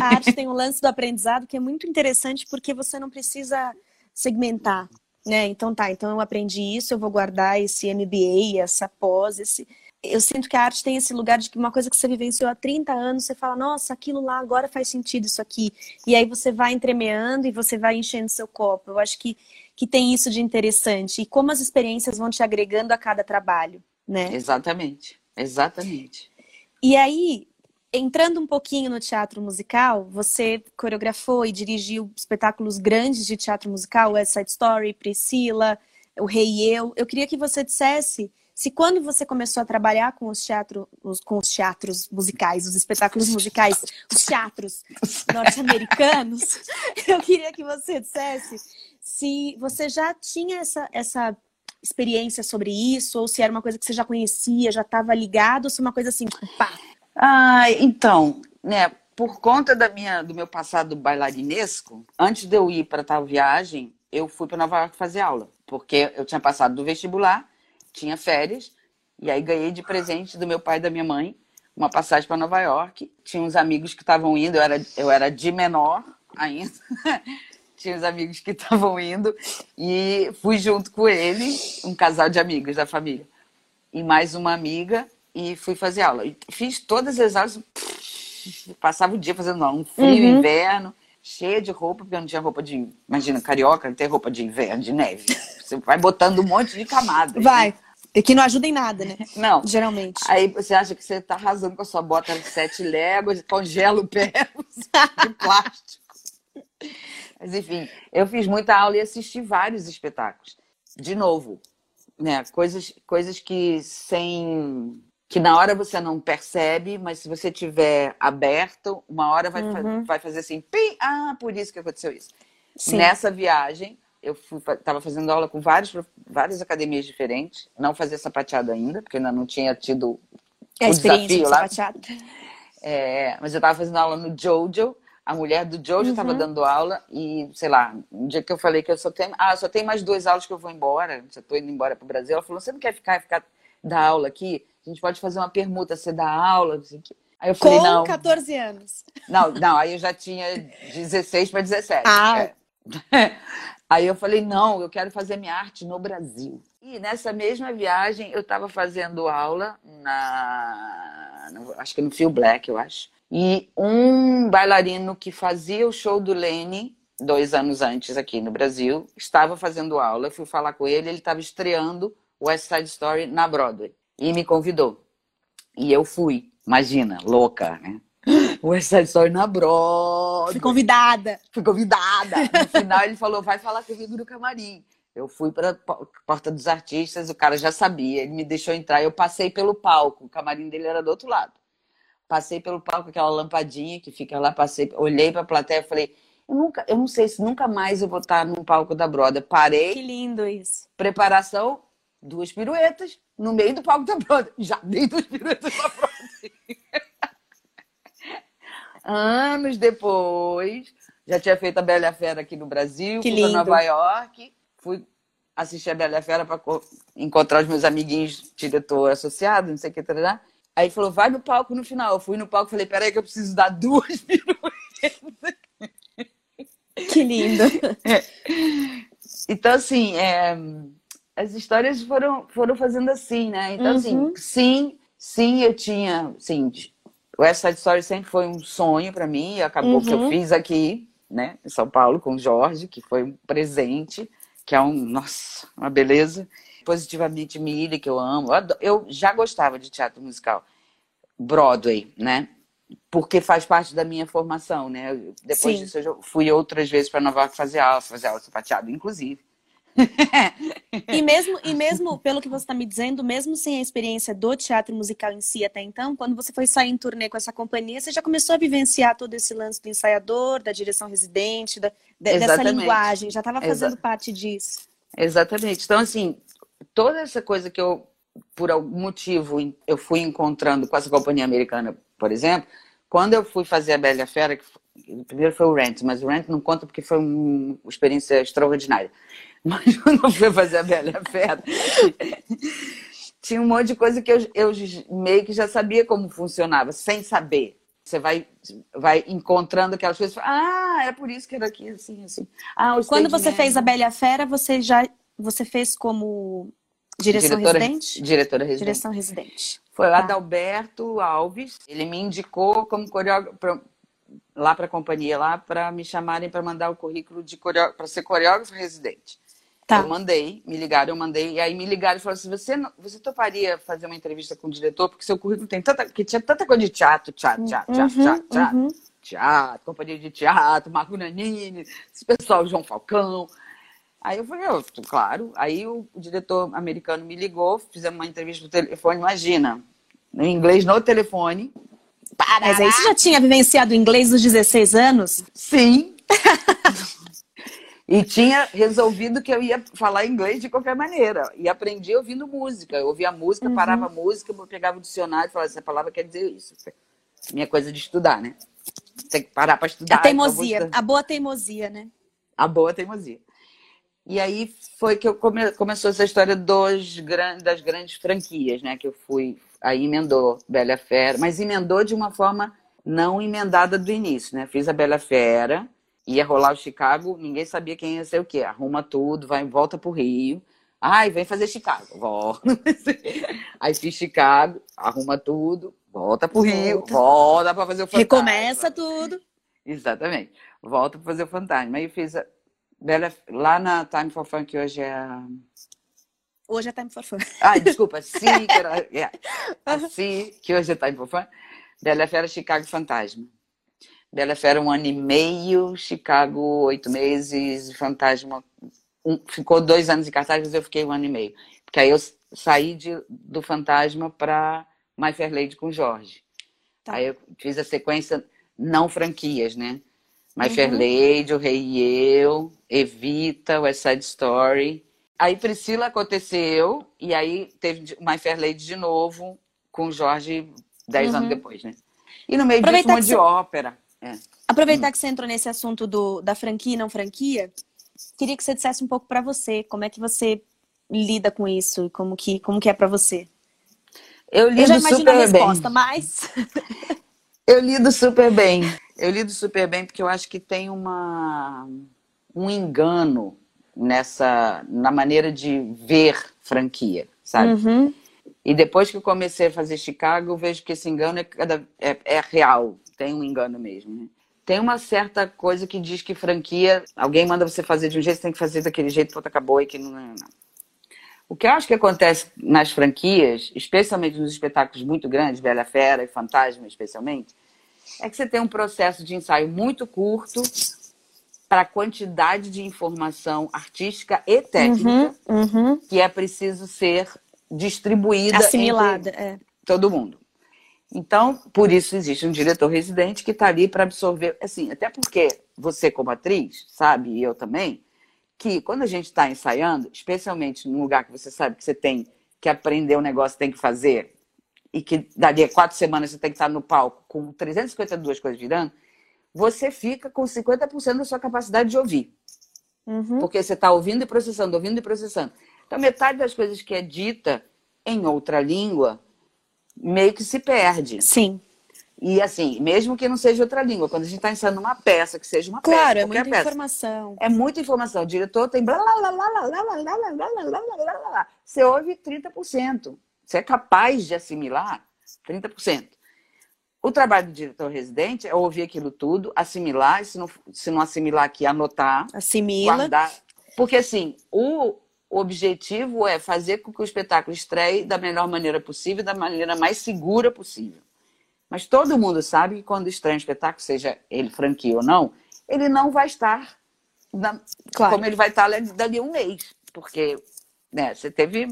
a arte tem um lance do aprendizado que é muito interessante porque você não precisa segmentar, né? Então tá, então eu aprendi isso, eu vou guardar esse MBA, essa pós, esse eu sinto que a arte tem esse lugar de que uma coisa que você vivenciou há 30 anos, você fala, nossa, aquilo lá agora faz sentido isso aqui. E aí você vai entremeando e você vai enchendo seu copo. Eu acho que, que tem isso de interessante. E como as experiências vão te agregando a cada trabalho, né? Exatamente, exatamente. E aí, entrando um pouquinho no teatro musical, você coreografou e dirigiu espetáculos grandes de teatro musical, West Side Story, Priscila, O Rei e Eu. Eu queria que você dissesse se quando você começou a trabalhar com os, teatro, os, com os teatros musicais, os espetáculos musicais, os teatros norte-americanos, eu queria que você dissesse se você já tinha essa, essa experiência sobre isso, ou se era uma coisa que você já conhecia, já estava ligado, ou se uma coisa assim, pá. Ah, então, né, por conta da minha, do meu passado bailarinesco, antes de eu ir para tal viagem, eu fui para Nova York fazer aula, porque eu tinha passado do vestibular tinha férias, e aí ganhei de presente do meu pai e da minha mãe uma passagem para Nova York. Tinha uns amigos que estavam indo, eu era, eu era de menor ainda. Tinha uns amigos que estavam indo e fui junto com ele, um casal de amigos da família, e mais uma amiga, e fui fazer aula. fiz todas as aulas, passava o dia fazendo aula, um frio, uhum. inverno, cheia de roupa, porque eu não tinha roupa de. Imagina, carioca, não tem roupa de inverno, de neve. Você vai botando um monte de camadas. Vai. Né? E que não ajuda em nada, né? Não. Geralmente. Aí você acha que você está arrasando com a sua bota de sete léguas, congela o pé de plástico. Mas enfim, eu fiz muita aula e assisti vários espetáculos. De novo, né? Coisas, coisas que sem que na hora você não percebe, mas se você tiver aberto, uma hora vai, uhum. vai fazer assim, Pim! ah, por isso que aconteceu isso. Sim. Nessa viagem, eu estava fazendo aula com vários, várias academias diferentes, não fazia sapateado ainda, porque ainda não tinha tido é o desafio de lá. Sapateado. É, mas eu estava fazendo aula no Jojo, a mulher do Jojo estava uhum. dando aula e, sei lá, um dia que eu falei que eu só tenho, ah, só tem mais duas aulas que eu vou embora, já estou indo embora para o Brasil, ela falou, você não quer ficar, ficar dar aula aqui? A gente pode fazer uma permuta, você dá aula, assim, Aí eu falei, Com não. 14 anos. Não, não, aí eu já tinha 16 para 17. Ah. É. Aí eu falei, não, eu quero fazer minha arte no Brasil. E nessa mesma viagem eu estava fazendo aula na. Acho que no Fio Black, eu acho. E um bailarino que fazia o show do Lene dois anos antes aqui no Brasil estava fazendo aula. Eu fui falar com ele, ele estava estreando West Side Story na Broadway e me convidou. E eu fui, imagina, louca, né? West Side Story na Broadway. Fui convidada. Fui convidada. No final ele falou, vai falar comigo no camarim. Eu fui para a porta dos artistas, o cara já sabia, ele me deixou entrar. Eu passei pelo palco, o camarim dele era do outro lado. Passei pelo palco, aquela lampadinha que fica lá, passei, olhei para a plateia e falei, eu nunca, eu não sei se nunca mais eu vou estar num palco da Broda. Parei. Que lindo isso. Preparação, duas piruetas no meio do palco da Broda. Já dei duas piruetas na Broda. Anos depois, já tinha feito a Bela e a Fera aqui no Brasil, que fui para Nova York, fui assistir a Bela e a Fera para encontrar os meus amiguinhos, diretor associado, não sei o que, tarará. Aí falou, vai no palco no final. Eu fui no palco e falei, peraí que eu preciso dar duas piruetas. Que lindo. É. Então, assim, é, as histórias foram, foram fazendo assim, né? Então, assim, uhum. assim, sim, sim, eu tinha, sim, o West Side Story sempre foi um sonho para mim, e acabou uhum. que eu uhum. fiz aqui, né, em São Paulo, com o Jorge, que foi um presente, que é um, nossa, uma beleza. Positivamente Mille, que eu amo. Eu já gostava de teatro musical. Broadway, né? Porque faz parte da minha formação, né? Depois Sim. disso, eu fui outras vezes para Nova York fazer aula, fazer aula sapateado, inclusive. e mesmo e mesmo pelo que você está me dizendo, mesmo sem a experiência do teatro musical em si até então, quando você foi sair em turnê com essa companhia, você já começou a vivenciar todo esse lance do ensaiador, da direção residente, da, de, dessa linguagem, já estava fazendo Exa parte disso. Exatamente. Então assim, toda essa coisa que eu por algum motivo eu fui encontrando com essa companhia americana, por exemplo, quando eu fui fazer a Bela Fera, que primeiro foi o Rent, mas o Rent não conta porque foi uma experiência extraordinária. Mas quando eu fui fazer a Bela Fera, tinha um monte de coisa que eu, eu meio que já sabia como funcionava, sem saber. Você vai, vai encontrando aquelas coisas. Ah, é por isso que era aqui, assim, assim. Ah, Quando você fez a Bela Fera, você já você fez como direção diretora, residente? Diretora residente. Direção residente. Foi lá tá. Alberto Alves. Ele me indicou como coreógrafo lá para a companhia lá para me chamarem para mandar o currículo de para ser coreógrafo residente. Tá. Eu mandei, me ligaram, eu mandei, e aí me ligaram e falaram assim: você, você toparia fazer uma entrevista com o diretor? Porque seu currículo tem tanta. que tinha tanta coisa de teatro, teatro, teatro, teatro, uhum, teatro, teatro, uhum. teatro, companhia de teatro, Marco Nanini, esse pessoal, João Falcão. Aí eu falei, oh, claro. Aí o, diretor americano me ligou, fizemos uma entrevista no telefone, imagina, no inglês no telefone. Parará. Mas aí você já tinha vivenciado inglês nos 16 anos? Sim. E tinha resolvido que eu ia falar inglês de qualquer maneira. E aprendi ouvindo música. Eu ouvia música, uhum. parava a música, pegava o dicionário e falava, essa palavra quer dizer isso. Minha coisa de estudar, né? Tem que parar para estudar. A teimosia, então a boa teimosia, né? A boa teimosia. E aí foi que come... começou essa história dos grandes, das grandes franquias, né? Que eu fui. Aí emendou Bela Fera, mas emendou de uma forma não emendada do início, né? Fiz a Bela Fera ia rolar o Chicago, ninguém sabia quem ia ser o quê. Arruma tudo, vai volta pro Rio. Ai, vem fazer Chicago. Volta. Aí fiz Chicago, arruma tudo, volta pro Rio, volta para fazer o fantasma. Recomeça tudo. Exatamente. Volta para fazer o fantasma. Aí fiz a Bela, lá na Time for Fun, que hoje é a... Hoje é Time for Fun. Ah, desculpa, sim, que era... é. Sim, que hoje é Time for Fun. Bela Fera Chicago Fantasma. Bela Fera um ano e meio, Chicago oito meses, Fantasma um, ficou dois anos em cartaz, mas eu fiquei um ano e meio. Porque aí eu saí de, do Fantasma para My Fair Lady com Jorge. Tá. Aí eu fiz a sequência não franquias, né? My uhum. Fair Lady, O Rei e Eu, Evita, West Side Story. Aí Priscila aconteceu, e aí teve My Fair Lady de novo, com Jorge dez uhum. anos depois, né? E no meio disso, uma de ópera. É. Aproveitar hum. que você entrou nesse assunto do, da franquia e não franquia, queria que você dissesse um pouco para você, como é que você lida com isso e como que, como que é para você. Eu lido Eu já imagino super a resposta, bem. mas... eu lido super bem. Eu lido super bem porque eu acho que tem uma, um engano nessa na maneira de ver franquia, sabe? Uhum. E depois que eu comecei a fazer Chicago, eu vejo que esse engano é, é, é real tem um engano mesmo. Né? Tem uma certa coisa que diz que franquia, alguém manda você fazer de um jeito, você tem que fazer daquele jeito, pronto, acabou e que não, não. O que eu acho que acontece nas franquias, especialmente nos espetáculos muito grandes, Bela Fera e Fantasma especialmente, é que você tem um processo de ensaio muito curto para a quantidade de informação artística e técnica uhum, uhum. que é preciso ser distribuída assimilada é. todo mundo. Então, por isso existe um diretor residente que está ali para absorver, assim, até porque você como atriz sabe e eu também que quando a gente está ensaiando, especialmente num lugar que você sabe que você tem que aprender o um negócio, tem que fazer e que dali a quatro semanas você tem que estar no palco com 352 coisas virando, você fica com 50% da sua capacidade de ouvir. Uhum. Porque você está ouvindo e processando, ouvindo e processando. Então, metade das coisas que é dita em outra língua meio que se perde. Sim. E assim, mesmo que não seja outra língua, quando a gente está ensaiando uma peça, que seja uma claro, peça. Claro, é muita peça, informação. É muita informação. O diretor tem blá blá blá blá blá blá blá blá blá blá blá blá Você ouve 30%. Você é capaz de assimilar 30%. O trabalho do diretor residente é ouvir aquilo tudo, assimilar, e se não, se não assimilar aqui, anotar. Assimila. Guardar. Porque assim, o, o objetivo é fazer com que o espetáculo estreie da melhor maneira possível, da maneira mais segura possível. Mas todo mundo sabe que quando estreia um espetáculo, seja ele franquia ou não, ele não vai estar na, claro. como ele vai estar dali um mês. Porque né, você teve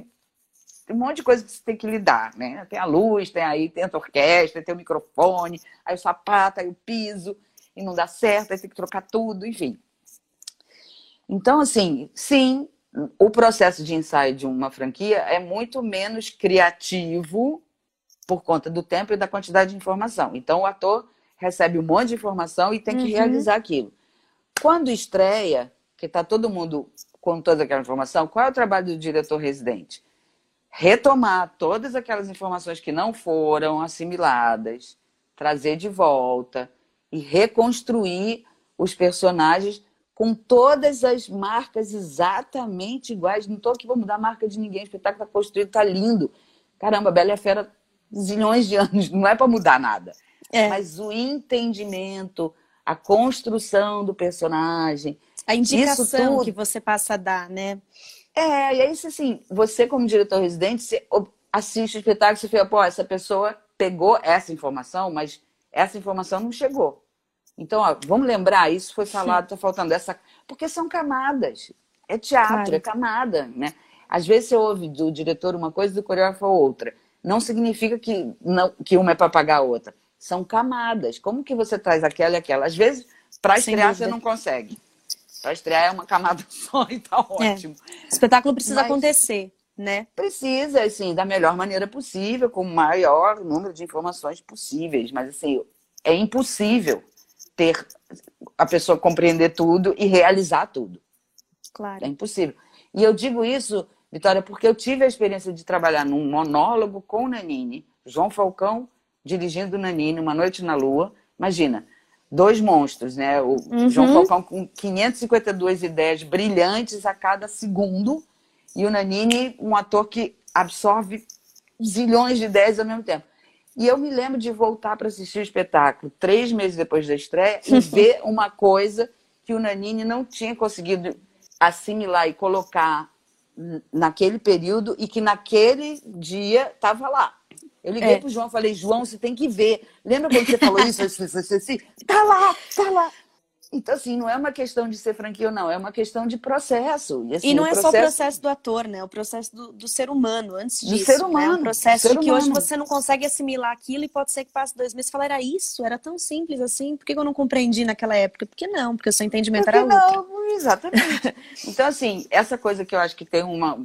um monte de coisa que você tem que lidar, né? Tem a luz, tem aí, tem a orquestra, tem o microfone, aí o sapato, aí o piso, e não dá certo, aí tem que trocar tudo, enfim. Então, assim, sim, o processo de ensaio de uma franquia é muito menos criativo por conta do tempo e da quantidade de informação. Então, o ator recebe um monte de informação e tem que uhum. realizar aquilo. Quando estreia, que está todo mundo com toda aquela informação, qual é o trabalho do diretor residente? Retomar todas aquelas informações que não foram assimiladas, trazer de volta e reconstruir os personagens com todas as marcas exatamente iguais. Não estou aqui para mudar a marca de ninguém, o espetáculo está construído, está lindo. Caramba, Bela e a Fera, zilhões de anos, não é para mudar nada. É. Mas o entendimento, a construção do personagem. A indicação que você passa a dar, né? É, e aí, assim, você como diretor residente, você assiste o espetáculo e você fala, pô, essa pessoa pegou essa informação, mas essa informação não chegou. Então, ó, vamos lembrar, isso foi falado, está faltando essa. Porque são camadas. É teatro, claro. é camada, né? Às vezes você ouve do diretor uma coisa e do coreógrafo outra. Não significa que, não, que uma é para pagar a outra. São camadas. Como que você traz aquela e aquela? Às vezes, para estrear, você não consegue. Para estrear é uma camada só e tá é. ótimo. É. O espetáculo precisa Mas acontecer, né? Precisa, assim, da melhor maneira possível, com o maior número de informações possíveis. Mas, assim, é impossível ter a pessoa compreender tudo e realizar tudo. Claro. É impossível. E eu digo isso, Vitória, porque eu tive a experiência de trabalhar num monólogo com o Nanini, João Falcão dirigindo o Nanini, Uma Noite na Lua. Imagina, dois monstros, né? O uhum. João Falcão com 552 ideias brilhantes a cada segundo e o Nanini, um ator que absorve zilhões de ideias ao mesmo tempo. E eu me lembro de voltar para assistir o espetáculo três meses depois da estreia e ver uma coisa que o Nanini não tinha conseguido assimilar e colocar naquele período e que naquele dia estava lá. Eu liguei é. pro João e falei, João, você tem que ver. Lembra quando você falou isso? Assim, tá lá, tá lá. Então, assim, não é uma questão de ser franquia ou não, é uma questão de processo. E, assim, e não é processo... só o processo do ator, né? É o processo do, do ser humano, antes disso. Do ser humano. Né? Um processo de que hoje você não consegue assimilar aquilo e pode ser que passe dois meses e falar, era isso? Era tão simples assim? Por que eu não compreendi naquela época? Porque não, porque o seu entendimento porque era não, outro. Exatamente. então, assim, essa coisa que eu acho que tem uma,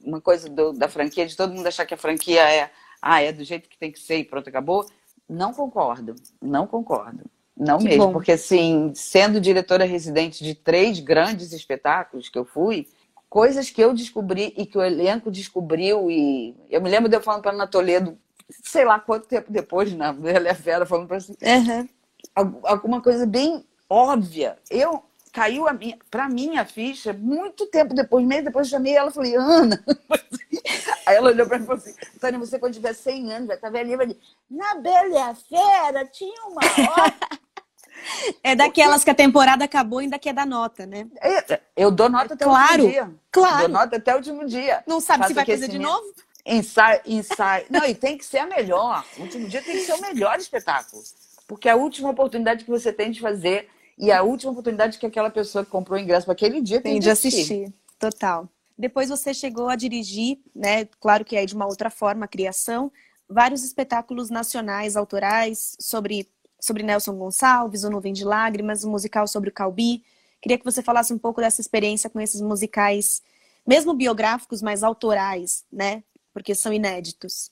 uma coisa do, da franquia, de todo mundo achar que a franquia é, ah, é do jeito que tem que ser e pronto, acabou. Não concordo, não concordo. Não que mesmo, bom. porque assim, sendo diretora residente de três grandes espetáculos que eu fui, coisas que eu descobri e que o elenco descobriu e eu me lembro de eu falando para Ana Toledo, sei lá quanto tempo depois, na Bela Fera, falando para assim, uhum. alguma coisa bem óbvia. Eu caiu a minha, para mim a ficha muito tempo depois, meio depois eu chamei ela e falei, Ana. Aí ela olhou para mim e falou assim: Tânia, você quando tiver 100 anos, vai estar velhinha, vai dizer, na Bela e a Fera tinha uma hora. É daquelas que a temporada acabou e ainda quer dar nota, né? É, eu dou nota até claro, o último dia. Claro. Dou nota até o último dia. Não sabe Faço se vai fazer de novo? Ensaio, ensaio. Não, e tem que ser a melhor. O último dia tem que ser o melhor espetáculo. Porque é a última oportunidade que você tem de fazer e é a última oportunidade que aquela pessoa que comprou o ingresso para aquele dia tem, tem de assistir. assistir. Total. Depois você chegou a dirigir, né? Claro que é de uma outra forma a criação, vários espetáculos nacionais, autorais, sobre sobre Nelson Gonçalves, O Nuvem de Lágrimas, um musical sobre o Calbi. Queria que você falasse um pouco dessa experiência com esses musicais, mesmo biográficos, mas autorais, né? Porque são inéditos.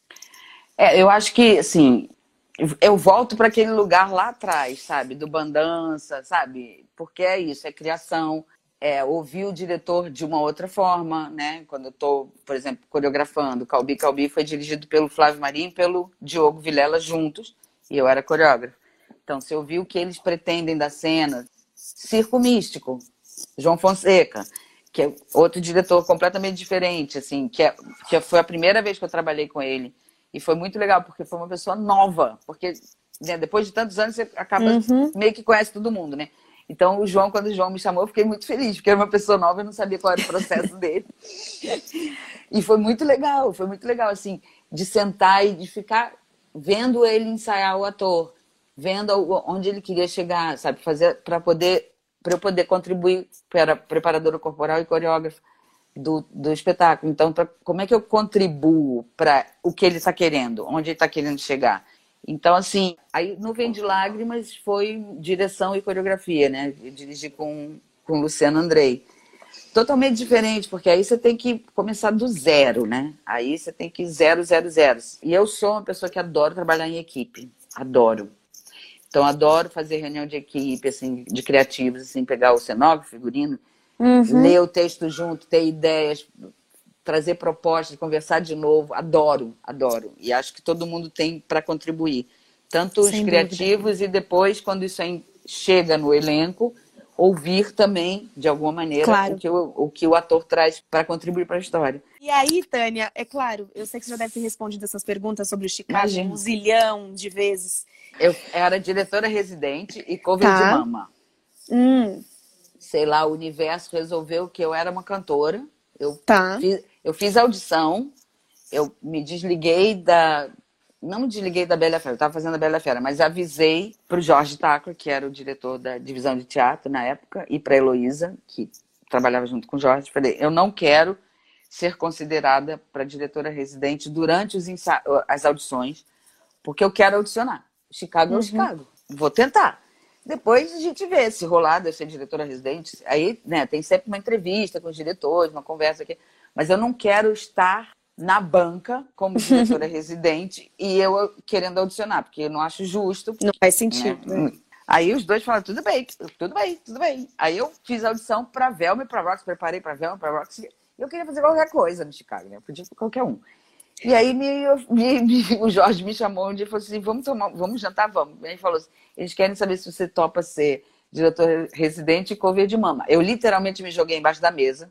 É, eu acho que, assim, eu volto para aquele lugar lá atrás, sabe? Do bandança, sabe? Porque é isso, é criação, é ouvir o diretor de uma outra forma, né? Quando eu estou, por exemplo, coreografando, Calbi Calbi foi dirigido pelo Flávio Marinho e pelo Diogo Vilela juntos, e eu era coreógrafa. Então, você ouviu o que eles pretendem da cena. Circo Místico, João Fonseca, que é outro diretor completamente diferente, assim, que, é, que foi a primeira vez que eu trabalhei com ele. E foi muito legal, porque foi uma pessoa nova. Porque né, depois de tantos anos, você acaba uhum. meio que conhece todo mundo, né? Então, o João, quando o João me chamou, eu fiquei muito feliz, porque era uma pessoa nova, eu não sabia qual era o processo dele. E foi muito legal, foi muito legal, assim, de sentar e de ficar vendo ele ensaiar o ator, vendo onde ele queria chegar, sabe, fazer para poder para eu poder contribuir para preparadora corporal e coreógrafa do, do espetáculo. Então, pra, como é que eu contribuo para o que ele está querendo, onde ele está querendo chegar? Então, assim, aí Nuvem de Lágrimas foi direção e coreografia, né? Eu dirigi com, com Luciano Andrei. Totalmente diferente, porque aí você tem que começar do zero, né? Aí você tem que zero, zero, zero. E eu sou uma pessoa que adoro trabalhar em equipe. Adoro. Então, adoro fazer reunião de equipe, assim, de criativos, assim, pegar o cenógrafo, figurino, uhum. ler o texto junto, ter ideias, trazer propostas, conversar de novo. Adoro, adoro. E acho que todo mundo tem para contribuir. Tanto Sem os criativos dúvida. e depois, quando isso aí chega no elenco, ouvir também, de alguma maneira, claro. o, que o, o que o ator traz para contribuir para a história. E aí, Tânia, é claro, eu sei que você já deve ter respondido essas perguntas sobre o Chicago Imagina. um zilhão de vezes. Eu era diretora residente e cover tá. de mama. Hum. Sei lá, o universo resolveu que eu era uma cantora. Eu, tá. fiz, eu fiz audição, eu me desliguei da, não me desliguei da Bela Fera, eu estava fazendo a Bela Fera, mas avisei para o Jorge Tacla, que era o diretor da divisão de teatro na época, e para a Heloísa, que trabalhava junto com o Jorge, falei, eu não quero ser considerada para diretora residente durante os as audições, porque eu quero audicionar. Chicago uhum. é uhum. Chicago. Vou tentar. Depois a gente vê se rolar de ser diretora residente. Aí, né, tem sempre uma entrevista com os diretores, uma conversa aqui. Mas eu não quero estar na banca como diretora residente e eu querendo audicionar, porque eu não acho justo. Não faz sentido. Né? Né? Aí os dois falaram, tudo bem, tudo bem, tudo bem. Aí eu fiz a audição para Velma e para Rox, preparei para Velma e para Rox. Eu queria fazer qualquer coisa no Chicago, né? Podia qualquer um. E aí me, me, me, o Jorge me chamou um dia e falou assim, vamos tomar, vamos jantar, vamos. Ele falou assim, eles querem saber se você topa ser diretor residente e cover de mama. Eu literalmente me joguei embaixo da mesa,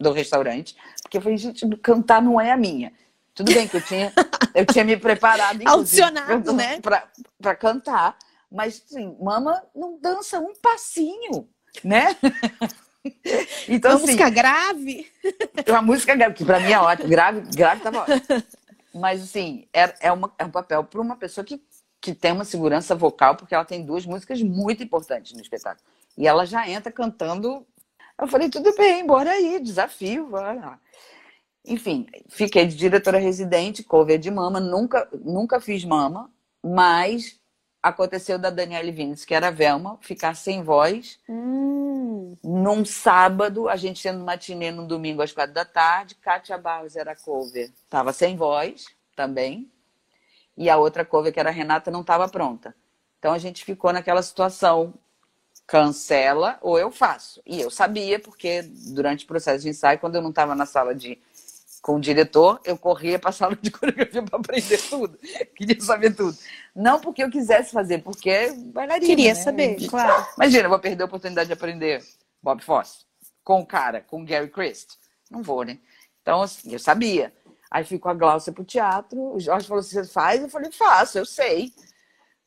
do restaurante, porque eu falei, gente, cantar não é a minha. Tudo bem que eu tinha, eu tinha me preparado, Audicionado, né? Para cantar, mas assim, mama não dança um passinho, né? Então, uma assim, música grave? Uma música grave, que para mim é ótimo. Grave, grave tava ótimo. Mas, assim, é, é, uma, é um papel para uma pessoa que, que tem uma segurança vocal, porque ela tem duas músicas muito importantes no espetáculo. E ela já entra cantando eu falei, tudo bem, bora aí, desafio, bora lá. Enfim, fiquei de diretora residente, cover de mama, nunca, nunca fiz mama, mas aconteceu da Daniele Vines, que era a Velma, ficar sem voz. Hum. Num sábado, a gente tendo matinê no domingo às quatro da tarde, Kátia Barros era cover, estava sem voz também, e a outra cover, que era a Renata, não estava pronta. Então a gente ficou naquela situação cancela ou eu faço. E eu sabia, porque durante o processo de ensaio, quando eu não estava na sala de com o diretor, eu corria para a sala de coreografia para aprender tudo. Queria saber tudo. Não porque eu quisesse fazer, porque bailarina. Queria né? saber, claro. Imagina, eu vou perder a oportunidade de aprender Bob Fosse com o cara, com o Gary Christ. Não vou, né? Então, assim, eu sabia. Aí fui com a Glaucia pro teatro. O Jorge falou: você faz? Eu falei: faço, eu sei.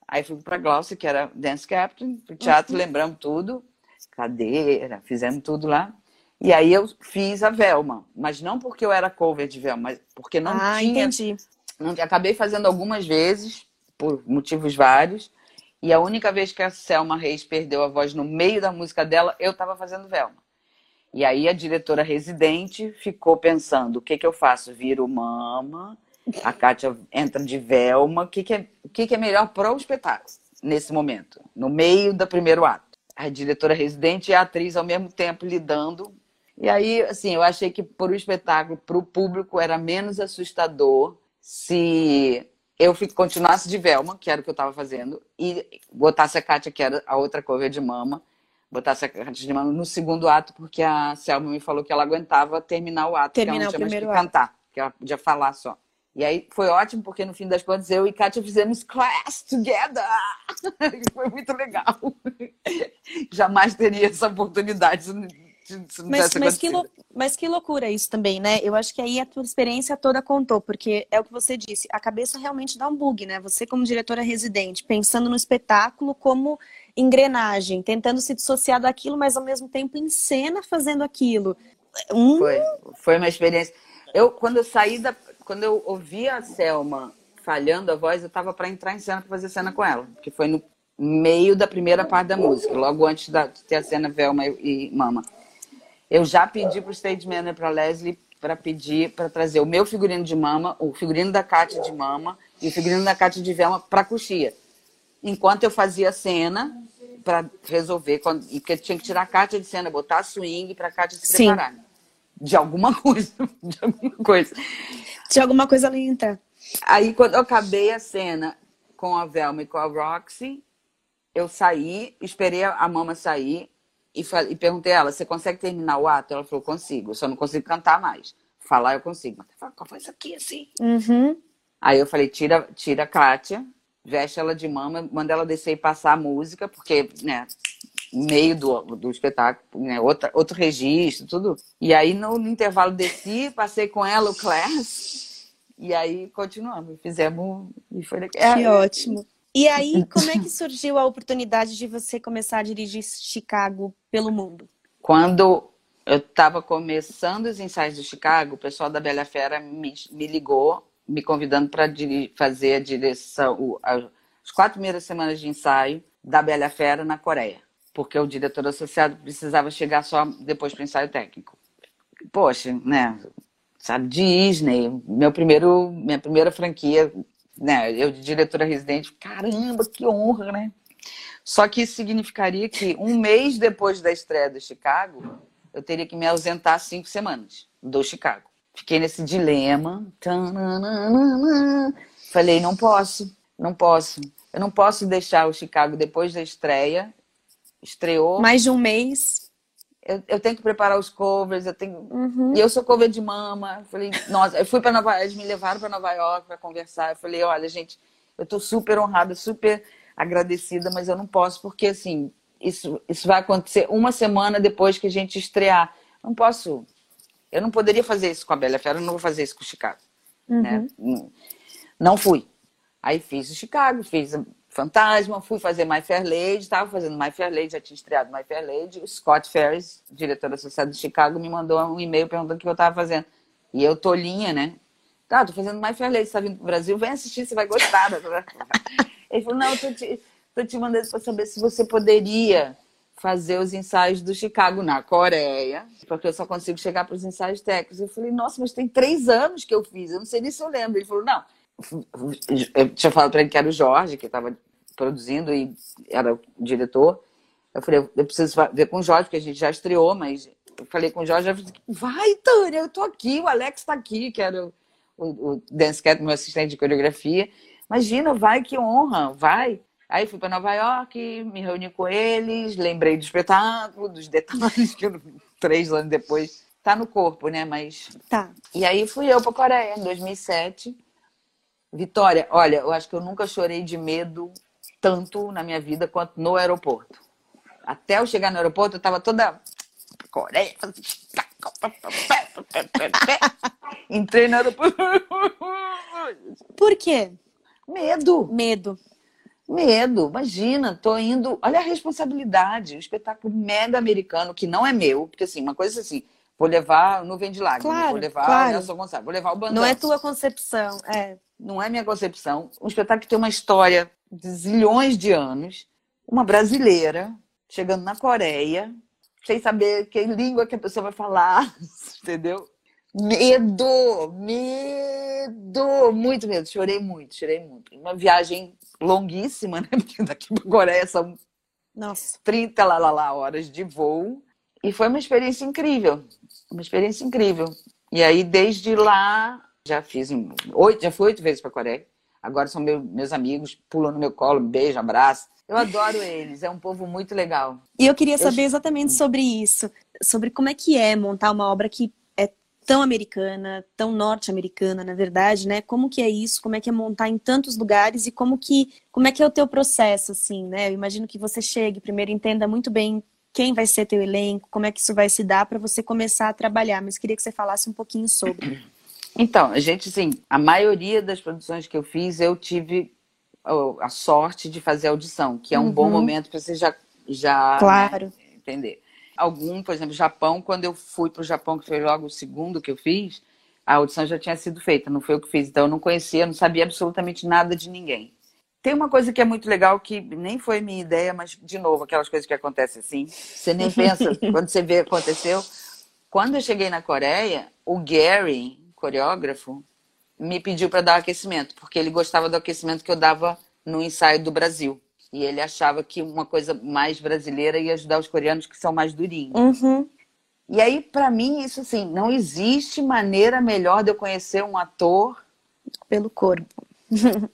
Aí fui para Glaucia, que era dance captain, pro teatro, uhum. lembramos tudo, cadeira, fizemos tudo lá. E aí eu fiz a Velma, mas não porque eu era cover de Velma, mas porque não ah, tinha. Entendi. Não, acabei fazendo algumas vezes, por motivos vários. E a única vez que a Selma Reis perdeu a voz no meio da música dela, eu estava fazendo Velma. E aí a diretora residente ficou pensando: o que, que eu faço? Viro mama a Kátia entra de Velma. O que, que, é, o que, que é melhor para o espetáculo nesse momento, no meio do primeiro ato? A diretora residente e a atriz ao mesmo tempo lidando. E aí, assim, eu achei que para o espetáculo, para o público, era menos assustador se eu continuasse de Velma, que era o que eu estava fazendo, e botasse a Kátia, que era a outra cover de mama, botasse a Kátia de mama no segundo ato, porque a Selma me falou que ela aguentava terminar o ato, terminar que ela não tinha mais que ato. cantar, que ela podia falar só. E aí foi ótimo, porque no fim das contas eu e Kátia fizemos class together. foi muito legal. Jamais teria essa oportunidade se mas, mas, que mas que loucura isso também, né? Eu acho que aí a tua experiência toda contou, porque é o que você disse, a cabeça realmente dá um bug, né? Você como diretora residente, pensando no espetáculo como engrenagem, tentando se dissociar daquilo, mas ao mesmo tempo em cena fazendo aquilo. Hum... Foi, foi uma experiência. Eu, quando eu saí da, quando eu ouvi a Selma falhando a voz, eu tava para entrar em cena para fazer cena com ela, que foi no meio da primeira parte da música, logo antes da, de ter a cena Velma e, e Mama. Eu já pedi pro stage manager, pra Leslie, para pedir para trazer o meu figurino de mama, o figurino da Kátia de mama e o figurino da Kátia de Velma para coxia. Enquanto eu fazia a cena para resolver, quando, porque tinha que tirar a Kátia de cena, botar a swing para a Kátia se Sim. preparar. De alguma coisa, de alguma coisa. De alguma coisa ali entrar. Aí quando eu acabei a cena com a Velma e com a Roxy, eu saí, esperei a mama sair, e, e perguntei a ela: você consegue terminar o ato? Ela falou: consigo, só não consigo cantar mais. Falar eu consigo. Mas ela qual foi isso aqui assim? Uhum. Aí eu falei: tira, tira a Kátia, veste ela de mama, manda ela descer e passar a música, porque, né, meio do, do espetáculo, né, outra, outro registro, tudo. E aí no, no intervalo desci, passei com ela o class, e aí continuamos, fizemos, e foi daqui. Que é, ótimo. E aí, como é que surgiu a oportunidade de você começar a dirigir Chicago pelo mundo? Quando eu estava começando os ensaios do Chicago, o pessoal da Bela Fera me, me ligou, me convidando para fazer a direção, o, as quatro primeiras semanas de ensaio da Bela Fera na Coreia, porque o diretor associado precisava chegar só depois para o ensaio técnico. Poxa, né? Sabe, Disney, meu primeiro, minha primeira franquia né, eu de diretora residente, caramba, que honra, né? Só que isso significaria que um mês depois da estreia do Chicago, eu teria que me ausentar cinco semanas do Chicago. Fiquei nesse dilema. Falei, não posso, não posso. Eu não posso deixar o Chicago depois da estreia. Estreou. Mais de um mês eu, eu, tenho que preparar os covers, eu tenho. Uhum. E eu sou cover de mama. Eu falei, nossa, eu fui para Nova York, eles me levaram para Nova York para conversar. Eu falei, olha, gente, eu estou super honrada, super agradecida, mas eu não posso, porque assim, isso, isso vai acontecer uma semana depois que a gente estrear. Não posso. Eu não poderia fazer isso com a Bela Fera, eu não vou fazer isso com o Chicago. Uhum. Né? Não fui. Aí fiz o Chicago, fiz Fantasma, fui fazer My Fair Lady, estava fazendo My Fair Lady, já tinha estreado My Fair Lady. O Scott Ferris, diretor da Sociedade de Chicago, me mandou um e-mail perguntando o que eu estava fazendo. E eu, tolinha, né? Tá, tô fazendo My Fair Lady, você tá vindo pro Brasil, vem assistir, você vai gostar. Ele falou, não, eu tô te, tô te mandando para saber se você poderia fazer os ensaios do Chicago na Coreia, porque eu só consigo chegar para os ensaios técnicos. Eu falei, nossa, mas tem três anos que eu fiz, eu não sei nem se eu lembro. Ele falou, não, eu tinha falado para ele que era o Jorge que estava produzindo e era o diretor. Eu falei, eu preciso ver com o Jorge, porque a gente já estreou, mas eu falei com o Jorge, eu falei, vai, Tânia, eu tô aqui, o Alex está aqui, que era o, o, o Dance Cat, meu assistente de coreografia. Imagina, vai, que honra, vai. Aí fui para Nova York, me reuni com eles, lembrei do espetáculo, dos detalhes que eu, três anos depois tá no corpo, né? Mas tá. E aí fui eu para Coreia em 2007. Vitória, olha, eu acho que eu nunca chorei de medo tanto na minha vida quanto no aeroporto. Até eu chegar no aeroporto, eu estava toda Coreia. Entrei no aeroporto. Por quê? Medo. Medo. Medo, imagina, tô indo. Olha a responsabilidade, o um espetáculo mega americano, que não é meu, porque assim, uma coisa assim, vou levar Nuvem de Lágrimas, claro, vou levar claro. Nelson Gonçalves, vou levar o Bandão. Não é tua concepção, é não é minha concepção, um espetáculo que tem uma história de zilhões de anos, uma brasileira chegando na Coreia, sem saber que língua que a pessoa vai falar, entendeu? Medo, medo, muito medo, chorei muito, chorei muito. Uma viagem longuíssima, né? Porque daqui para Coreia são Nossa. 30 lá, lá, lá, horas de voo. E foi uma experiência incrível, uma experiência incrível. E aí, desde lá, já fiz oito, já fui oito vezes para Coreia. Agora são meu, meus amigos, pulam no meu colo, beijo, abraço. Eu adoro eles, é um povo muito legal. E eu queria saber eu... exatamente sobre isso, sobre como é que é montar uma obra que é tão americana, tão norte-americana, na verdade, né? Como que é isso? Como é que é montar em tantos lugares e como que como é que é o teu processo assim, né? Eu imagino que você chegue, primeiro entenda muito bem quem vai ser teu elenco, como é que isso vai se dar para você começar a trabalhar, mas queria que você falasse um pouquinho sobre. Então, a gente, sim, a maioria das produções que eu fiz, eu tive a sorte de fazer audição, que é um uhum. bom momento para você já, já claro. Né, entender. Algum, por exemplo, Japão, quando eu fui para o Japão, que foi logo o segundo que eu fiz, a audição já tinha sido feita, não foi eu que fiz, então eu não conhecia, não sabia absolutamente nada de ninguém. Tem uma coisa que é muito legal, que nem foi minha ideia, mas, de novo, aquelas coisas que acontecem assim, você nem pensa, quando você vê aconteceu. Quando eu cheguei na Coreia, o Gary, coreógrafo, me pediu para dar aquecimento, porque ele gostava do aquecimento que eu dava no ensaio do Brasil. E ele achava que uma coisa mais brasileira ia ajudar os coreanos que são mais durinhos. Uhum. E aí, para mim, isso assim, não existe maneira melhor de eu conhecer um ator pelo corpo.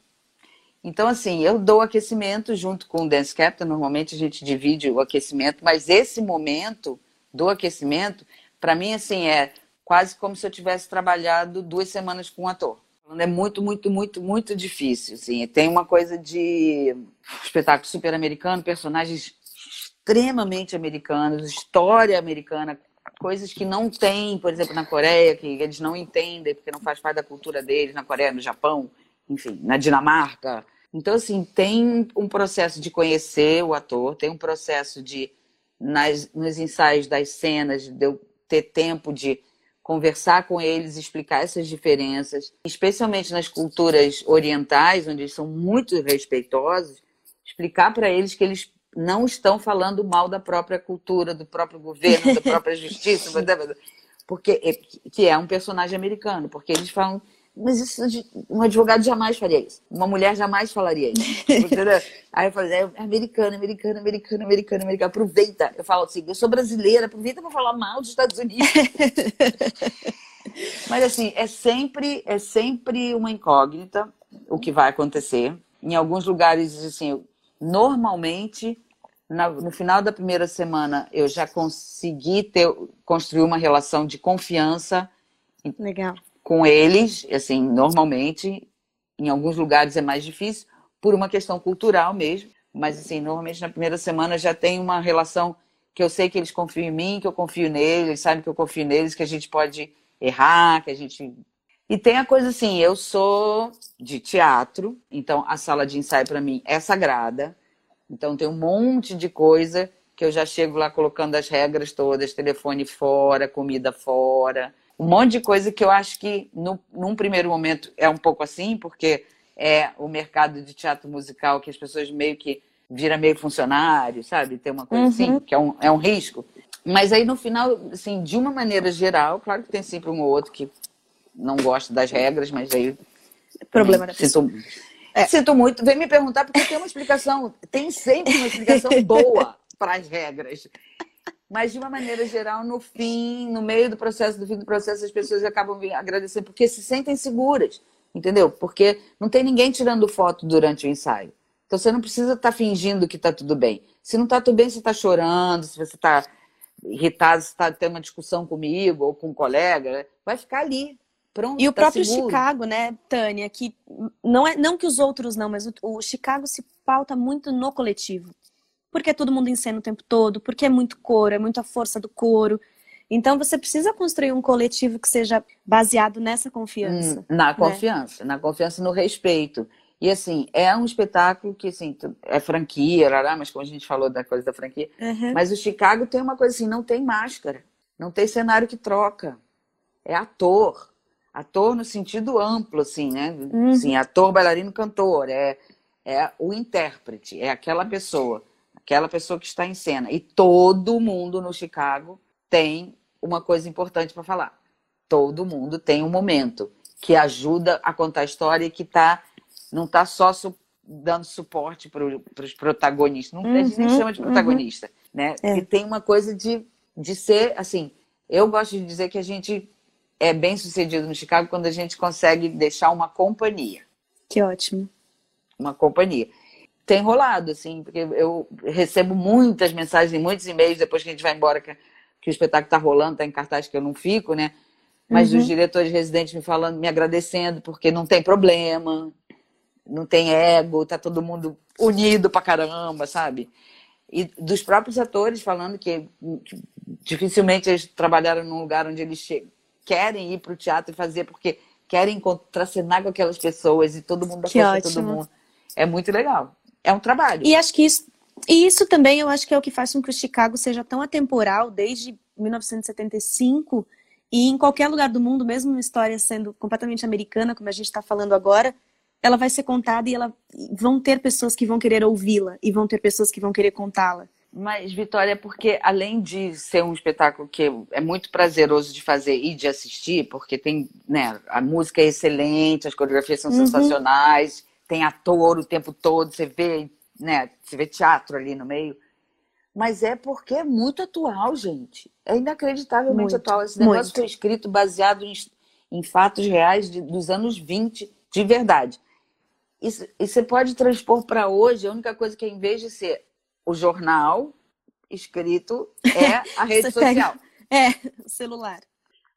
então, assim, eu dou aquecimento junto com o Dance Captain. Normalmente a gente divide o aquecimento, mas esse momento do aquecimento, para mim, assim, é quase como se eu tivesse trabalhado duas semanas com um ator. É muito, muito, muito, muito difícil. Assim. Tem uma coisa de espetáculo super americano, personagens extremamente americanos, história americana, coisas que não tem, por exemplo, na Coreia, que eles não entendem porque não faz parte da cultura deles, na Coreia, no Japão, enfim, na Dinamarca. Então, assim, tem um processo de conhecer o ator, tem um processo de, nas, nos ensaios das cenas, de eu ter tempo de conversar com eles, explicar essas diferenças, especialmente nas culturas orientais, onde eles são muito respeitosos, explicar para eles que eles não estão falando mal da própria cultura, do próprio governo, da própria justiça, porque é, que é um personagem americano, porque eles falam, mas isso um advogado jamais faria isso, uma mulher jamais falaria isso. Aí eu falei, é americano, americano, americano, americano, americano, aproveita. Eu falo assim, eu sou brasileira, aproveita para falar mal dos Estados Unidos. mas assim, é sempre, é sempre uma incógnita o que vai acontecer. Em alguns lugares, assim, normalmente, no final da primeira semana, eu já consegui ter, construir uma relação de confiança Legal. Com eles, assim, normalmente. Em alguns lugares é mais difícil, por uma questão cultural mesmo. Mas, assim, normalmente na primeira semana já tem uma relação que eu sei que eles confiam em mim, que eu confio neles, eles sabem que eu confio neles, que a gente pode errar, que a gente e tem a coisa assim, eu sou de teatro, então a sala de ensaio para mim é sagrada. Então tem um monte de coisa que eu já chego lá colocando as regras todas, telefone fora, comida fora, um monte de coisa que eu acho que no, num primeiro momento é um pouco assim, porque é o mercado de teatro musical que as pessoas meio que vira meio funcionário, sabe? Tem uma coisa assim, uhum. assim, que é um, é um risco. Mas aí no final, assim, de uma maneira geral, claro que tem sempre um ou outro que não gosto das regras, mas aí. Problema da sinto, é. sinto muito. Vem me perguntar porque tem uma explicação, tem sempre uma explicação boa para as regras. Mas, de uma maneira geral, no fim, no meio do processo, do fim do processo, as pessoas acabam agradecendo porque se sentem seguras, entendeu? Porque não tem ninguém tirando foto durante o ensaio. Então, você não precisa estar tá fingindo que está tudo bem. Se não está tudo bem, você está chorando, se você está irritado, se está tendo uma discussão comigo ou com um colega, vai ficar ali. Pronto, e o tá próprio seguro. Chicago, né, Tânia, que não é não que os outros não, mas o, o, Chicago se pauta muito no coletivo. Porque é todo mundo em cena o tempo todo, porque é muito coro, é muita força do coro. Então você precisa construir um coletivo que seja baseado nessa confiança. Hum, na né? confiança, na confiança no respeito. E assim, é um espetáculo que assim, é franquia, mas como a gente falou da coisa da franquia, uhum. mas o Chicago tem uma coisa assim, não tem máscara, não tem cenário que troca. É ator, ator no sentido amplo, assim, né? Uhum. Sim, ator, bailarino, cantor. É, é o intérprete, é aquela pessoa, aquela pessoa que está em cena. E todo mundo no Chicago tem uma coisa importante para falar. Todo mundo tem um momento que ajuda a contar a história e que tá, não está só su dando suporte para os protagonistas. Não, uhum, a gente nem uhum, chama de uhum. protagonista, uhum. né? É. E tem uma coisa de, de ser, assim, eu gosto de dizer que a gente é bem sucedido no Chicago quando a gente consegue deixar uma companhia. Que ótimo. Uma companhia. Tem rolado, assim, porque eu recebo muitas mensagens, muitos e-mails depois que a gente vai embora, que, que o espetáculo está rolando, está em cartaz que eu não fico, né? Mas uhum. os diretores residentes me falando, me agradecendo, porque não tem problema, não tem ego, tá todo mundo unido pra caramba, sabe? E dos próprios atores falando que, que dificilmente eles trabalharam num lugar onde eles chegam querem ir para o teatro e fazer porque querem contracenar com aquelas pessoas e todo mundo apoia todo mundo. É muito legal. É um trabalho. E acho que isso, e isso também eu acho que é o que faz com que o Chicago seja tão atemporal desde 1975 E em qualquer lugar do mundo, mesmo uma história sendo completamente americana, como a gente está falando agora, ela vai ser contada e ela vão ter pessoas que vão querer ouvi-la e vão ter pessoas que vão querer contá-la. Mas, Vitória, porque além de ser um espetáculo que é muito prazeroso de fazer e de assistir, porque tem, né, a música é excelente, as coreografias são uhum. sensacionais, tem ator o tempo todo, você vê, né, você vê teatro ali no meio. Mas é porque é muito atual, gente. É inacreditavelmente muito, atual. Esse negócio muito. foi escrito baseado em, em fatos reais de, dos anos 20, de verdade. E, e você pode transpor para hoje, a única coisa que é, em vez de ser o jornal escrito, é a rede social. Pega... É, o celular.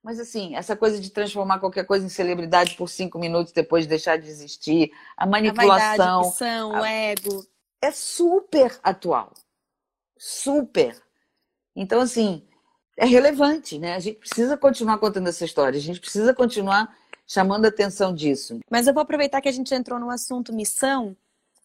Mas assim, essa coisa de transformar qualquer coisa em celebridade por cinco minutos depois de deixar de existir, a manipulação. A vaidade, a... o ego. É super atual. Super. Então, assim, é relevante, né? A gente precisa continuar contando essa história, a gente precisa continuar chamando a atenção disso. Mas eu vou aproveitar que a gente entrou no assunto missão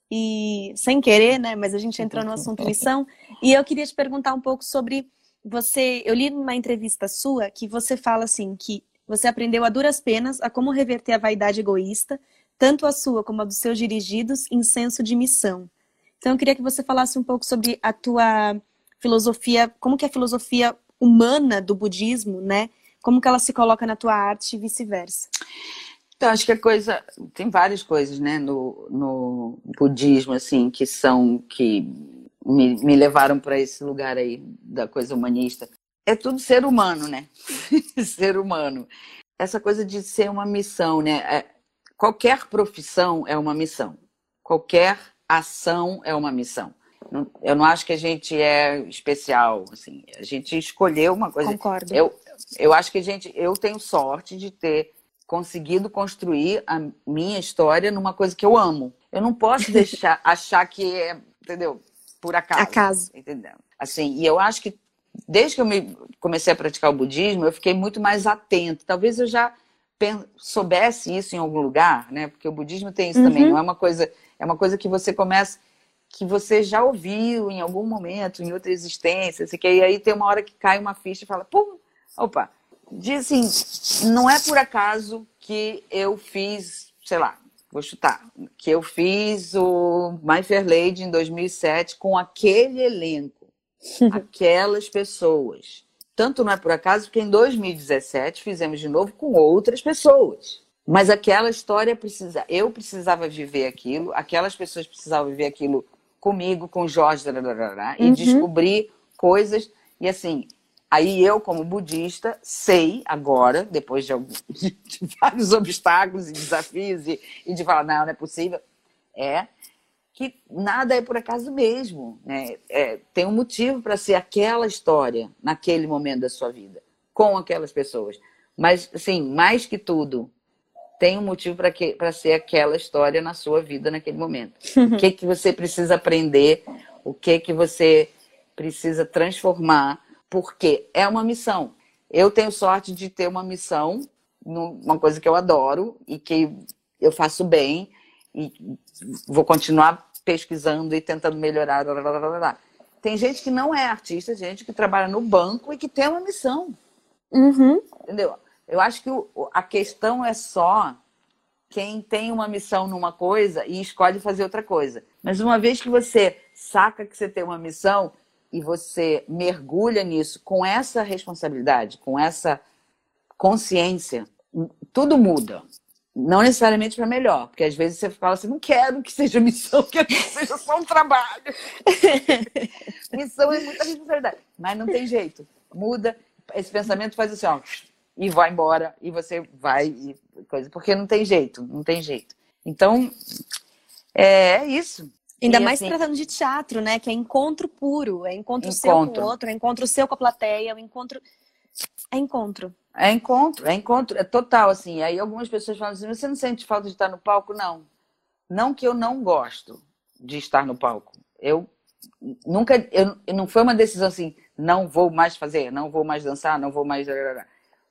e sem querer, né? Mas a gente entrou no assunto missão e eu queria te perguntar um pouco sobre você. Eu li numa entrevista sua que você fala assim que você aprendeu a duras penas a como reverter a vaidade egoísta, tanto a sua como a dos seus dirigidos, em senso de missão. Então eu queria que você falasse um pouco sobre a tua filosofia, como que é a filosofia humana do budismo, né? Como que ela se coloca na tua arte e vice-versa. Então, acho que a coisa. Tem várias coisas, né, no, no budismo, assim, que são. que me, me levaram para esse lugar aí da coisa humanista. É tudo ser humano, né? ser humano. Essa coisa de ser uma missão, né? É, qualquer profissão é uma missão. Qualquer ação é uma missão. Eu não acho que a gente é especial, assim. A gente escolheu uma coisa. Concordo. Eu, eu acho que a gente, eu tenho sorte de ter conseguido construir a minha história numa coisa que eu amo. Eu não posso deixar achar que é, entendeu? Por acaso. Acaso. Entendeu? Assim, e eu acho que desde que eu me comecei a praticar o budismo, eu fiquei muito mais atento. Talvez eu já soubesse isso em algum lugar, né? Porque o budismo tem isso uhum. também, não é uma coisa, é uma coisa que você começa que você já ouviu em algum momento, em outra existência, assim, que aí tem uma hora que cai uma ficha e fala, pum, opa, diz assim, não é por acaso que eu fiz, sei lá, vou chutar, que eu fiz o My Fair Lady em 2007 com aquele elenco, aquelas pessoas. Tanto não é por acaso porque em 2017 fizemos de novo com outras pessoas. Mas aquela história precisa, eu precisava viver aquilo, aquelas pessoas precisavam viver aquilo comigo, com Jorge, e uhum. descobrir coisas. E assim, Aí eu, como budista, sei agora, depois de, de vários obstáculos e desafios, e, e, de falar, não, não é possível, é que nada é por acaso mesmo. Né? É, tem um motivo para ser aquela história naquele momento da sua vida, com aquelas pessoas. Mas, assim, mais que tudo, tem um motivo para ser aquela história na sua vida naquele momento. o que, que você precisa aprender, o que, que você precisa transformar porque é uma missão. Eu tenho sorte de ter uma missão, uma coisa que eu adoro e que eu faço bem e vou continuar pesquisando e tentando melhorar. Blá, blá, blá, tem gente que não é artista, gente que trabalha no banco e que tem uma missão. Uhum. Entendeu? Eu acho que a questão é só quem tem uma missão numa coisa e escolhe fazer outra coisa. Mas uma vez que você saca que você tem uma missão, e você mergulha nisso com essa responsabilidade, com essa consciência, tudo muda. Não necessariamente para melhor, porque às vezes você fala assim: não quero que seja missão, quero que seja só um trabalho. missão é muita responsabilidade, mas não tem jeito. Muda, esse pensamento faz assim, ó, e vai embora, e você vai, e coisa, porque não tem jeito, não tem jeito. Então, é, é isso. Ainda e, mais assim, tratando de teatro, né? Que é encontro puro. É encontro, encontro. seu com o outro, é encontro seu com a plateia, é um encontro. É encontro. É encontro, é encontro, é total, assim. Aí algumas pessoas falam assim, você não sente falta de estar no palco? Não. Não que eu não gosto de estar no palco. Eu nunca, eu, não foi uma decisão assim, não vou mais fazer, não vou mais dançar, não vou mais.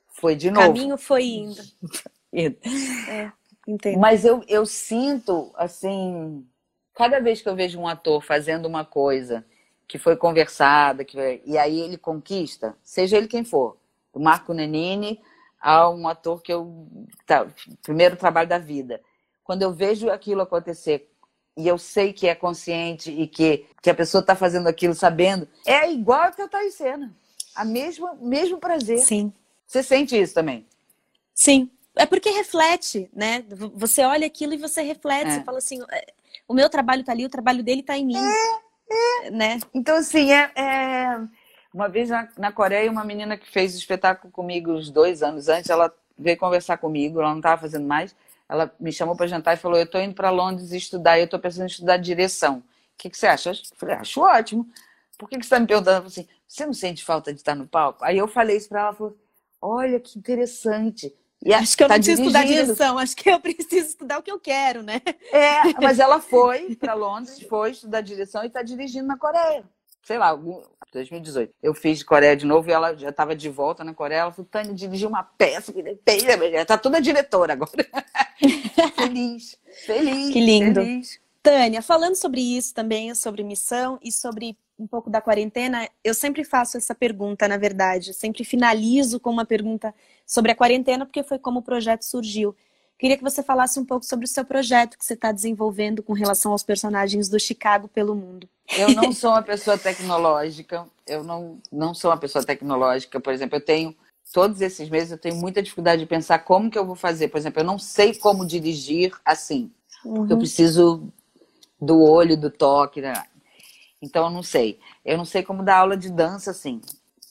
Foi de novo. O caminho foi indo. é, entendo. Mas eu, eu sinto, assim, cada vez que eu vejo um ator fazendo uma coisa que foi conversada, que e aí ele conquista, seja ele quem for, do Marco Nenini a um ator que eu. Tá, primeiro trabalho da vida. Quando eu vejo aquilo acontecer e eu sei que é consciente e que, que a pessoa está fazendo aquilo sabendo, é igual que eu estou em cena. A mesma, mesmo prazer. Sim. Você sente isso também? Sim. É porque reflete, né? Você olha aquilo e você reflete, é. você fala assim, é, o meu trabalho está ali, o trabalho dele está em mim. Né? Então, assim, é, é... uma vez na, na Coreia, uma menina que fez o espetáculo comigo uns dois anos antes, ela veio conversar comigo, ela não estava fazendo mais, ela me chamou para jantar e falou: Eu estou indo para Londres estudar eu estou pensando em estudar direção. O que, que você acha? Eu falei: Acho ótimo. Por que, que você está me perguntando? assim: Você não sente falta de estar no palco? Aí eu falei isso para ela: ela falou, Olha que interessante. E acho que eu tá não preciso dirigindo. estudar direção, acho que eu preciso estudar o que eu quero, né? É, mas ela foi para Londres, foi estudar direção e está dirigindo na Coreia. Sei lá, 2018. Eu fiz Coreia de novo e ela já estava de volta na Coreia. Ela falou, Tânia, dirigiu uma peça que tá toda diretora agora. feliz, feliz. Que lindo. Feliz. Tânia, falando sobre isso também, sobre missão e sobre um pouco da quarentena, eu sempre faço essa pergunta, na verdade. Eu sempre finalizo com uma pergunta sobre a quarentena, porque foi como o projeto surgiu. Queria que você falasse um pouco sobre o seu projeto que você está desenvolvendo com relação aos personagens do Chicago pelo mundo. Eu não sou uma pessoa tecnológica, eu não, não sou uma pessoa tecnológica. Por exemplo, eu tenho, todos esses meses, eu tenho muita dificuldade de pensar como que eu vou fazer. Por exemplo, eu não sei como dirigir assim, uhum. porque eu uhum. preciso do olho, do toque, né? Então eu não sei. Eu não sei como dar aula de dança assim.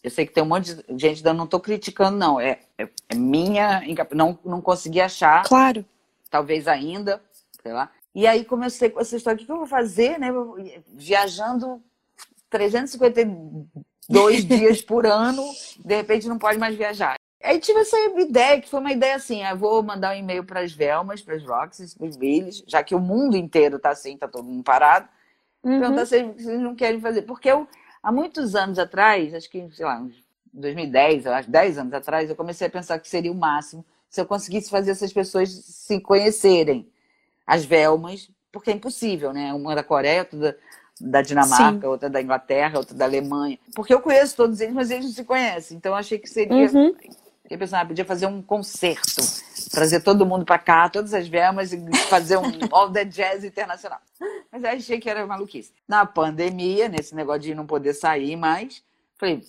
Eu sei que tem um monte de gente dando, não estou criticando, não. É, é, é, minha. Não, não consegui achar. Claro. Talvez ainda, sei lá. E aí comecei com essa história: o que eu vou fazer, né? Viajando 352 dias por ano, de repente não pode mais viajar. Aí tive essa ideia, que foi uma ideia assim: eu vou mandar um e-mail para as Velmas, para as Roxys, para os Billys, já que o mundo inteiro está assim, está todo mundo parado. Uhum. Perguntar se eles não querem fazer. Porque eu Há muitos anos atrás, acho que, sei lá, 2010, eu acho, 10 anos atrás, eu comecei a pensar que seria o máximo se eu conseguisse fazer essas pessoas se conhecerem. As Velmas, porque é impossível, né? Uma da Coreia, outra da, Dinamarca, Sim. outra da Inglaterra, outra da Alemanha. Porque eu conheço todos eles, mas eles não se conhecem. Então eu achei que seria. Uhum. Eu pensava, ah, podia fazer um concerto, trazer todo mundo para cá, todas as Velmas, e fazer um All the Jazz internacional. Mas eu achei que era maluquice. Na pandemia, nesse negócio de não poder sair mais, falei,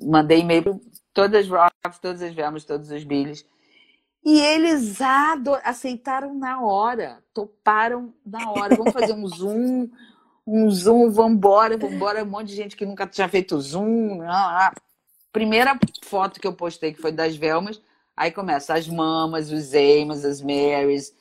mandei e-mail para todas as Rocks, todas as Velmas, todos os Billys. E eles aceitaram na hora, toparam na hora. Vamos fazer um Zoom, um Zoom, vambora, vambora. Um monte de gente que nunca tinha feito Zoom. Ah, ah. Primeira foto que eu postei, que foi das Velmas, aí começa as mamas, os Amos, as Marys,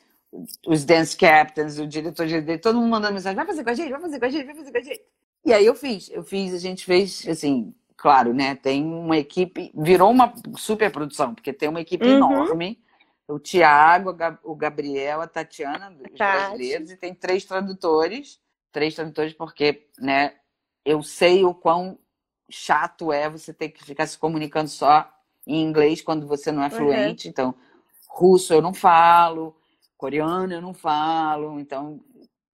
os dance captains, o diretor de todo mundo mandando mensagem, vai fazer com a gente, vai fazer com a gente, vai fazer com a gente. E aí eu fiz, eu fiz, a gente fez, assim, claro, né? Tem uma equipe, virou uma super produção, porque tem uma equipe uhum. enorme. O Tiago, o Gabriel, a Tatiana, dos Tati. brasileiros, e tem três tradutores. Três tradutores, porque, né, eu sei o quão chato é você ter que ficar se comunicando só em inglês quando você não é uhum. fluente. Uhum. Então, russo eu não falo, coreano eu não falo, então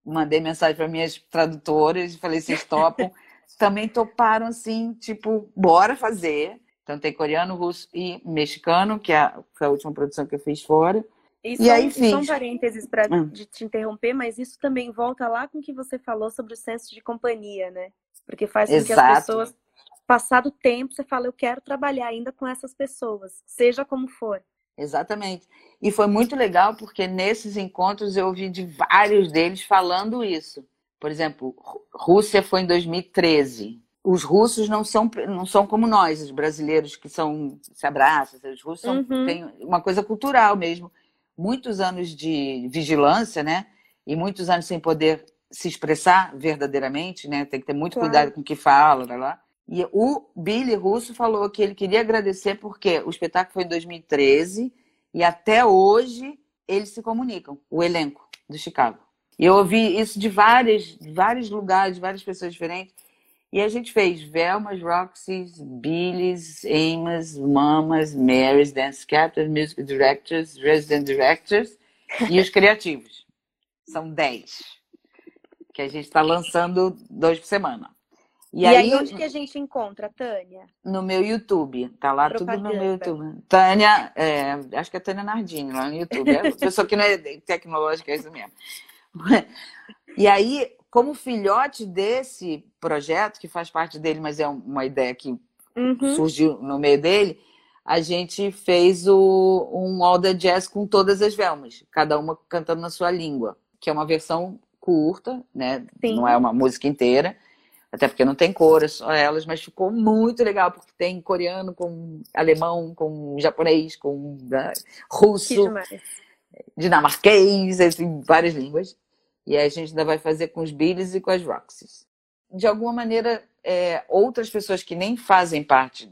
mandei mensagem para minhas tradutoras e falei, vocês topam? Também toparam assim, tipo, bora fazer. Então tem coreano, russo e mexicano, que é, foi a última produção que eu fiz fora. E, e só, aí fiz. São parênteses para hum. te interromper, mas isso também volta lá com o que você falou sobre o senso de companhia, né? Porque faz com Exato. que as pessoas, passado o tempo, você fala, eu quero trabalhar ainda com essas pessoas, seja como for. Exatamente. E foi muito legal porque nesses encontros eu ouvi de vários deles falando isso. Por exemplo, Rússia foi em 2013. Os russos não são, não são como nós, os brasileiros que são se abraçam. Os russos são, uhum. têm uma coisa cultural mesmo. Muitos anos de vigilância, né? E muitos anos sem poder se expressar verdadeiramente, né? Tem que ter muito claro. cuidado com o que fala, lá. E o Billy Russo falou que ele queria agradecer porque o espetáculo foi em 2013 e até hoje eles se comunicam, o elenco do Chicago. E eu ouvi isso de vários, vários lugares, várias pessoas diferentes. E a gente fez Velmas, Roxy's, Billy's, Amos, Mamas, Mary's, Dance Captains, Music Directors, Resident Directors e os criativos. São dez. Que a gente está lançando dois por semana. E, e aí, aí, onde que a gente encontra, Tânia? No meu YouTube. Tá lá Propaganda. tudo no meu YouTube. Tânia, é, acho que é Tânia Nardini lá no YouTube. É pessoa que não é tecnológica, é isso mesmo. E aí, como filhote desse projeto, que faz parte dele, mas é uma ideia que uhum. surgiu no meio dele, a gente fez o, um All the Jazz com todas as Velmas, cada uma cantando na sua língua, que é uma versão curta, né? Sim. Não é uma música inteira, até porque não tem cor, é só elas, mas ficou muito legal, porque tem coreano com alemão, com japonês, com né, russo, dinamarquês, assim, várias línguas. E aí a gente ainda vai fazer com os Billys e com as Roxys. De alguma maneira, é, outras pessoas que nem fazem parte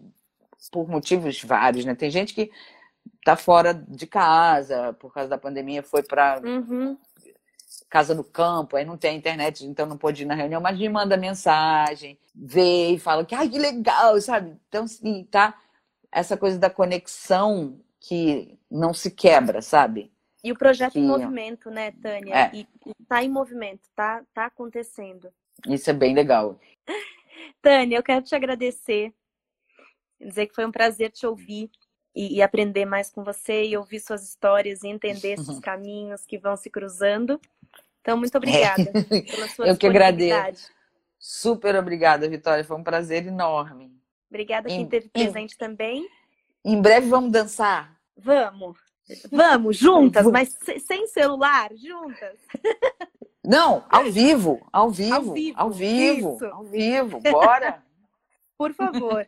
por motivos vários, né? Tem gente que tá fora de casa por causa da pandemia, foi para uhum. Casa no campo, aí não tem internet, então não pôde ir na reunião, mas me manda mensagem, vê e fala que ai que legal, sabe? Então, sim, tá essa coisa da conexão que não se quebra, sabe? E o projeto que... em movimento, né, Tânia? É. E, e tá em movimento, tá, tá acontecendo. Isso é bem legal. Tânia, eu quero te agradecer dizer que foi um prazer te ouvir e, e, aprender mais com você e ouvir suas histórias e entender esses caminhos que vão se cruzando. Então, muito obrigada é. pela sua Eu que agradeço. Super obrigada, Vitória. Foi um prazer enorme. Obrigada a quem esteve presente também. Em breve vamos dançar? Vamos. Vamos, juntas, mas sem celular, juntas. Não, ao vivo, ao vivo, ao vivo, ao vivo, ao vivo. Bora. Por favor.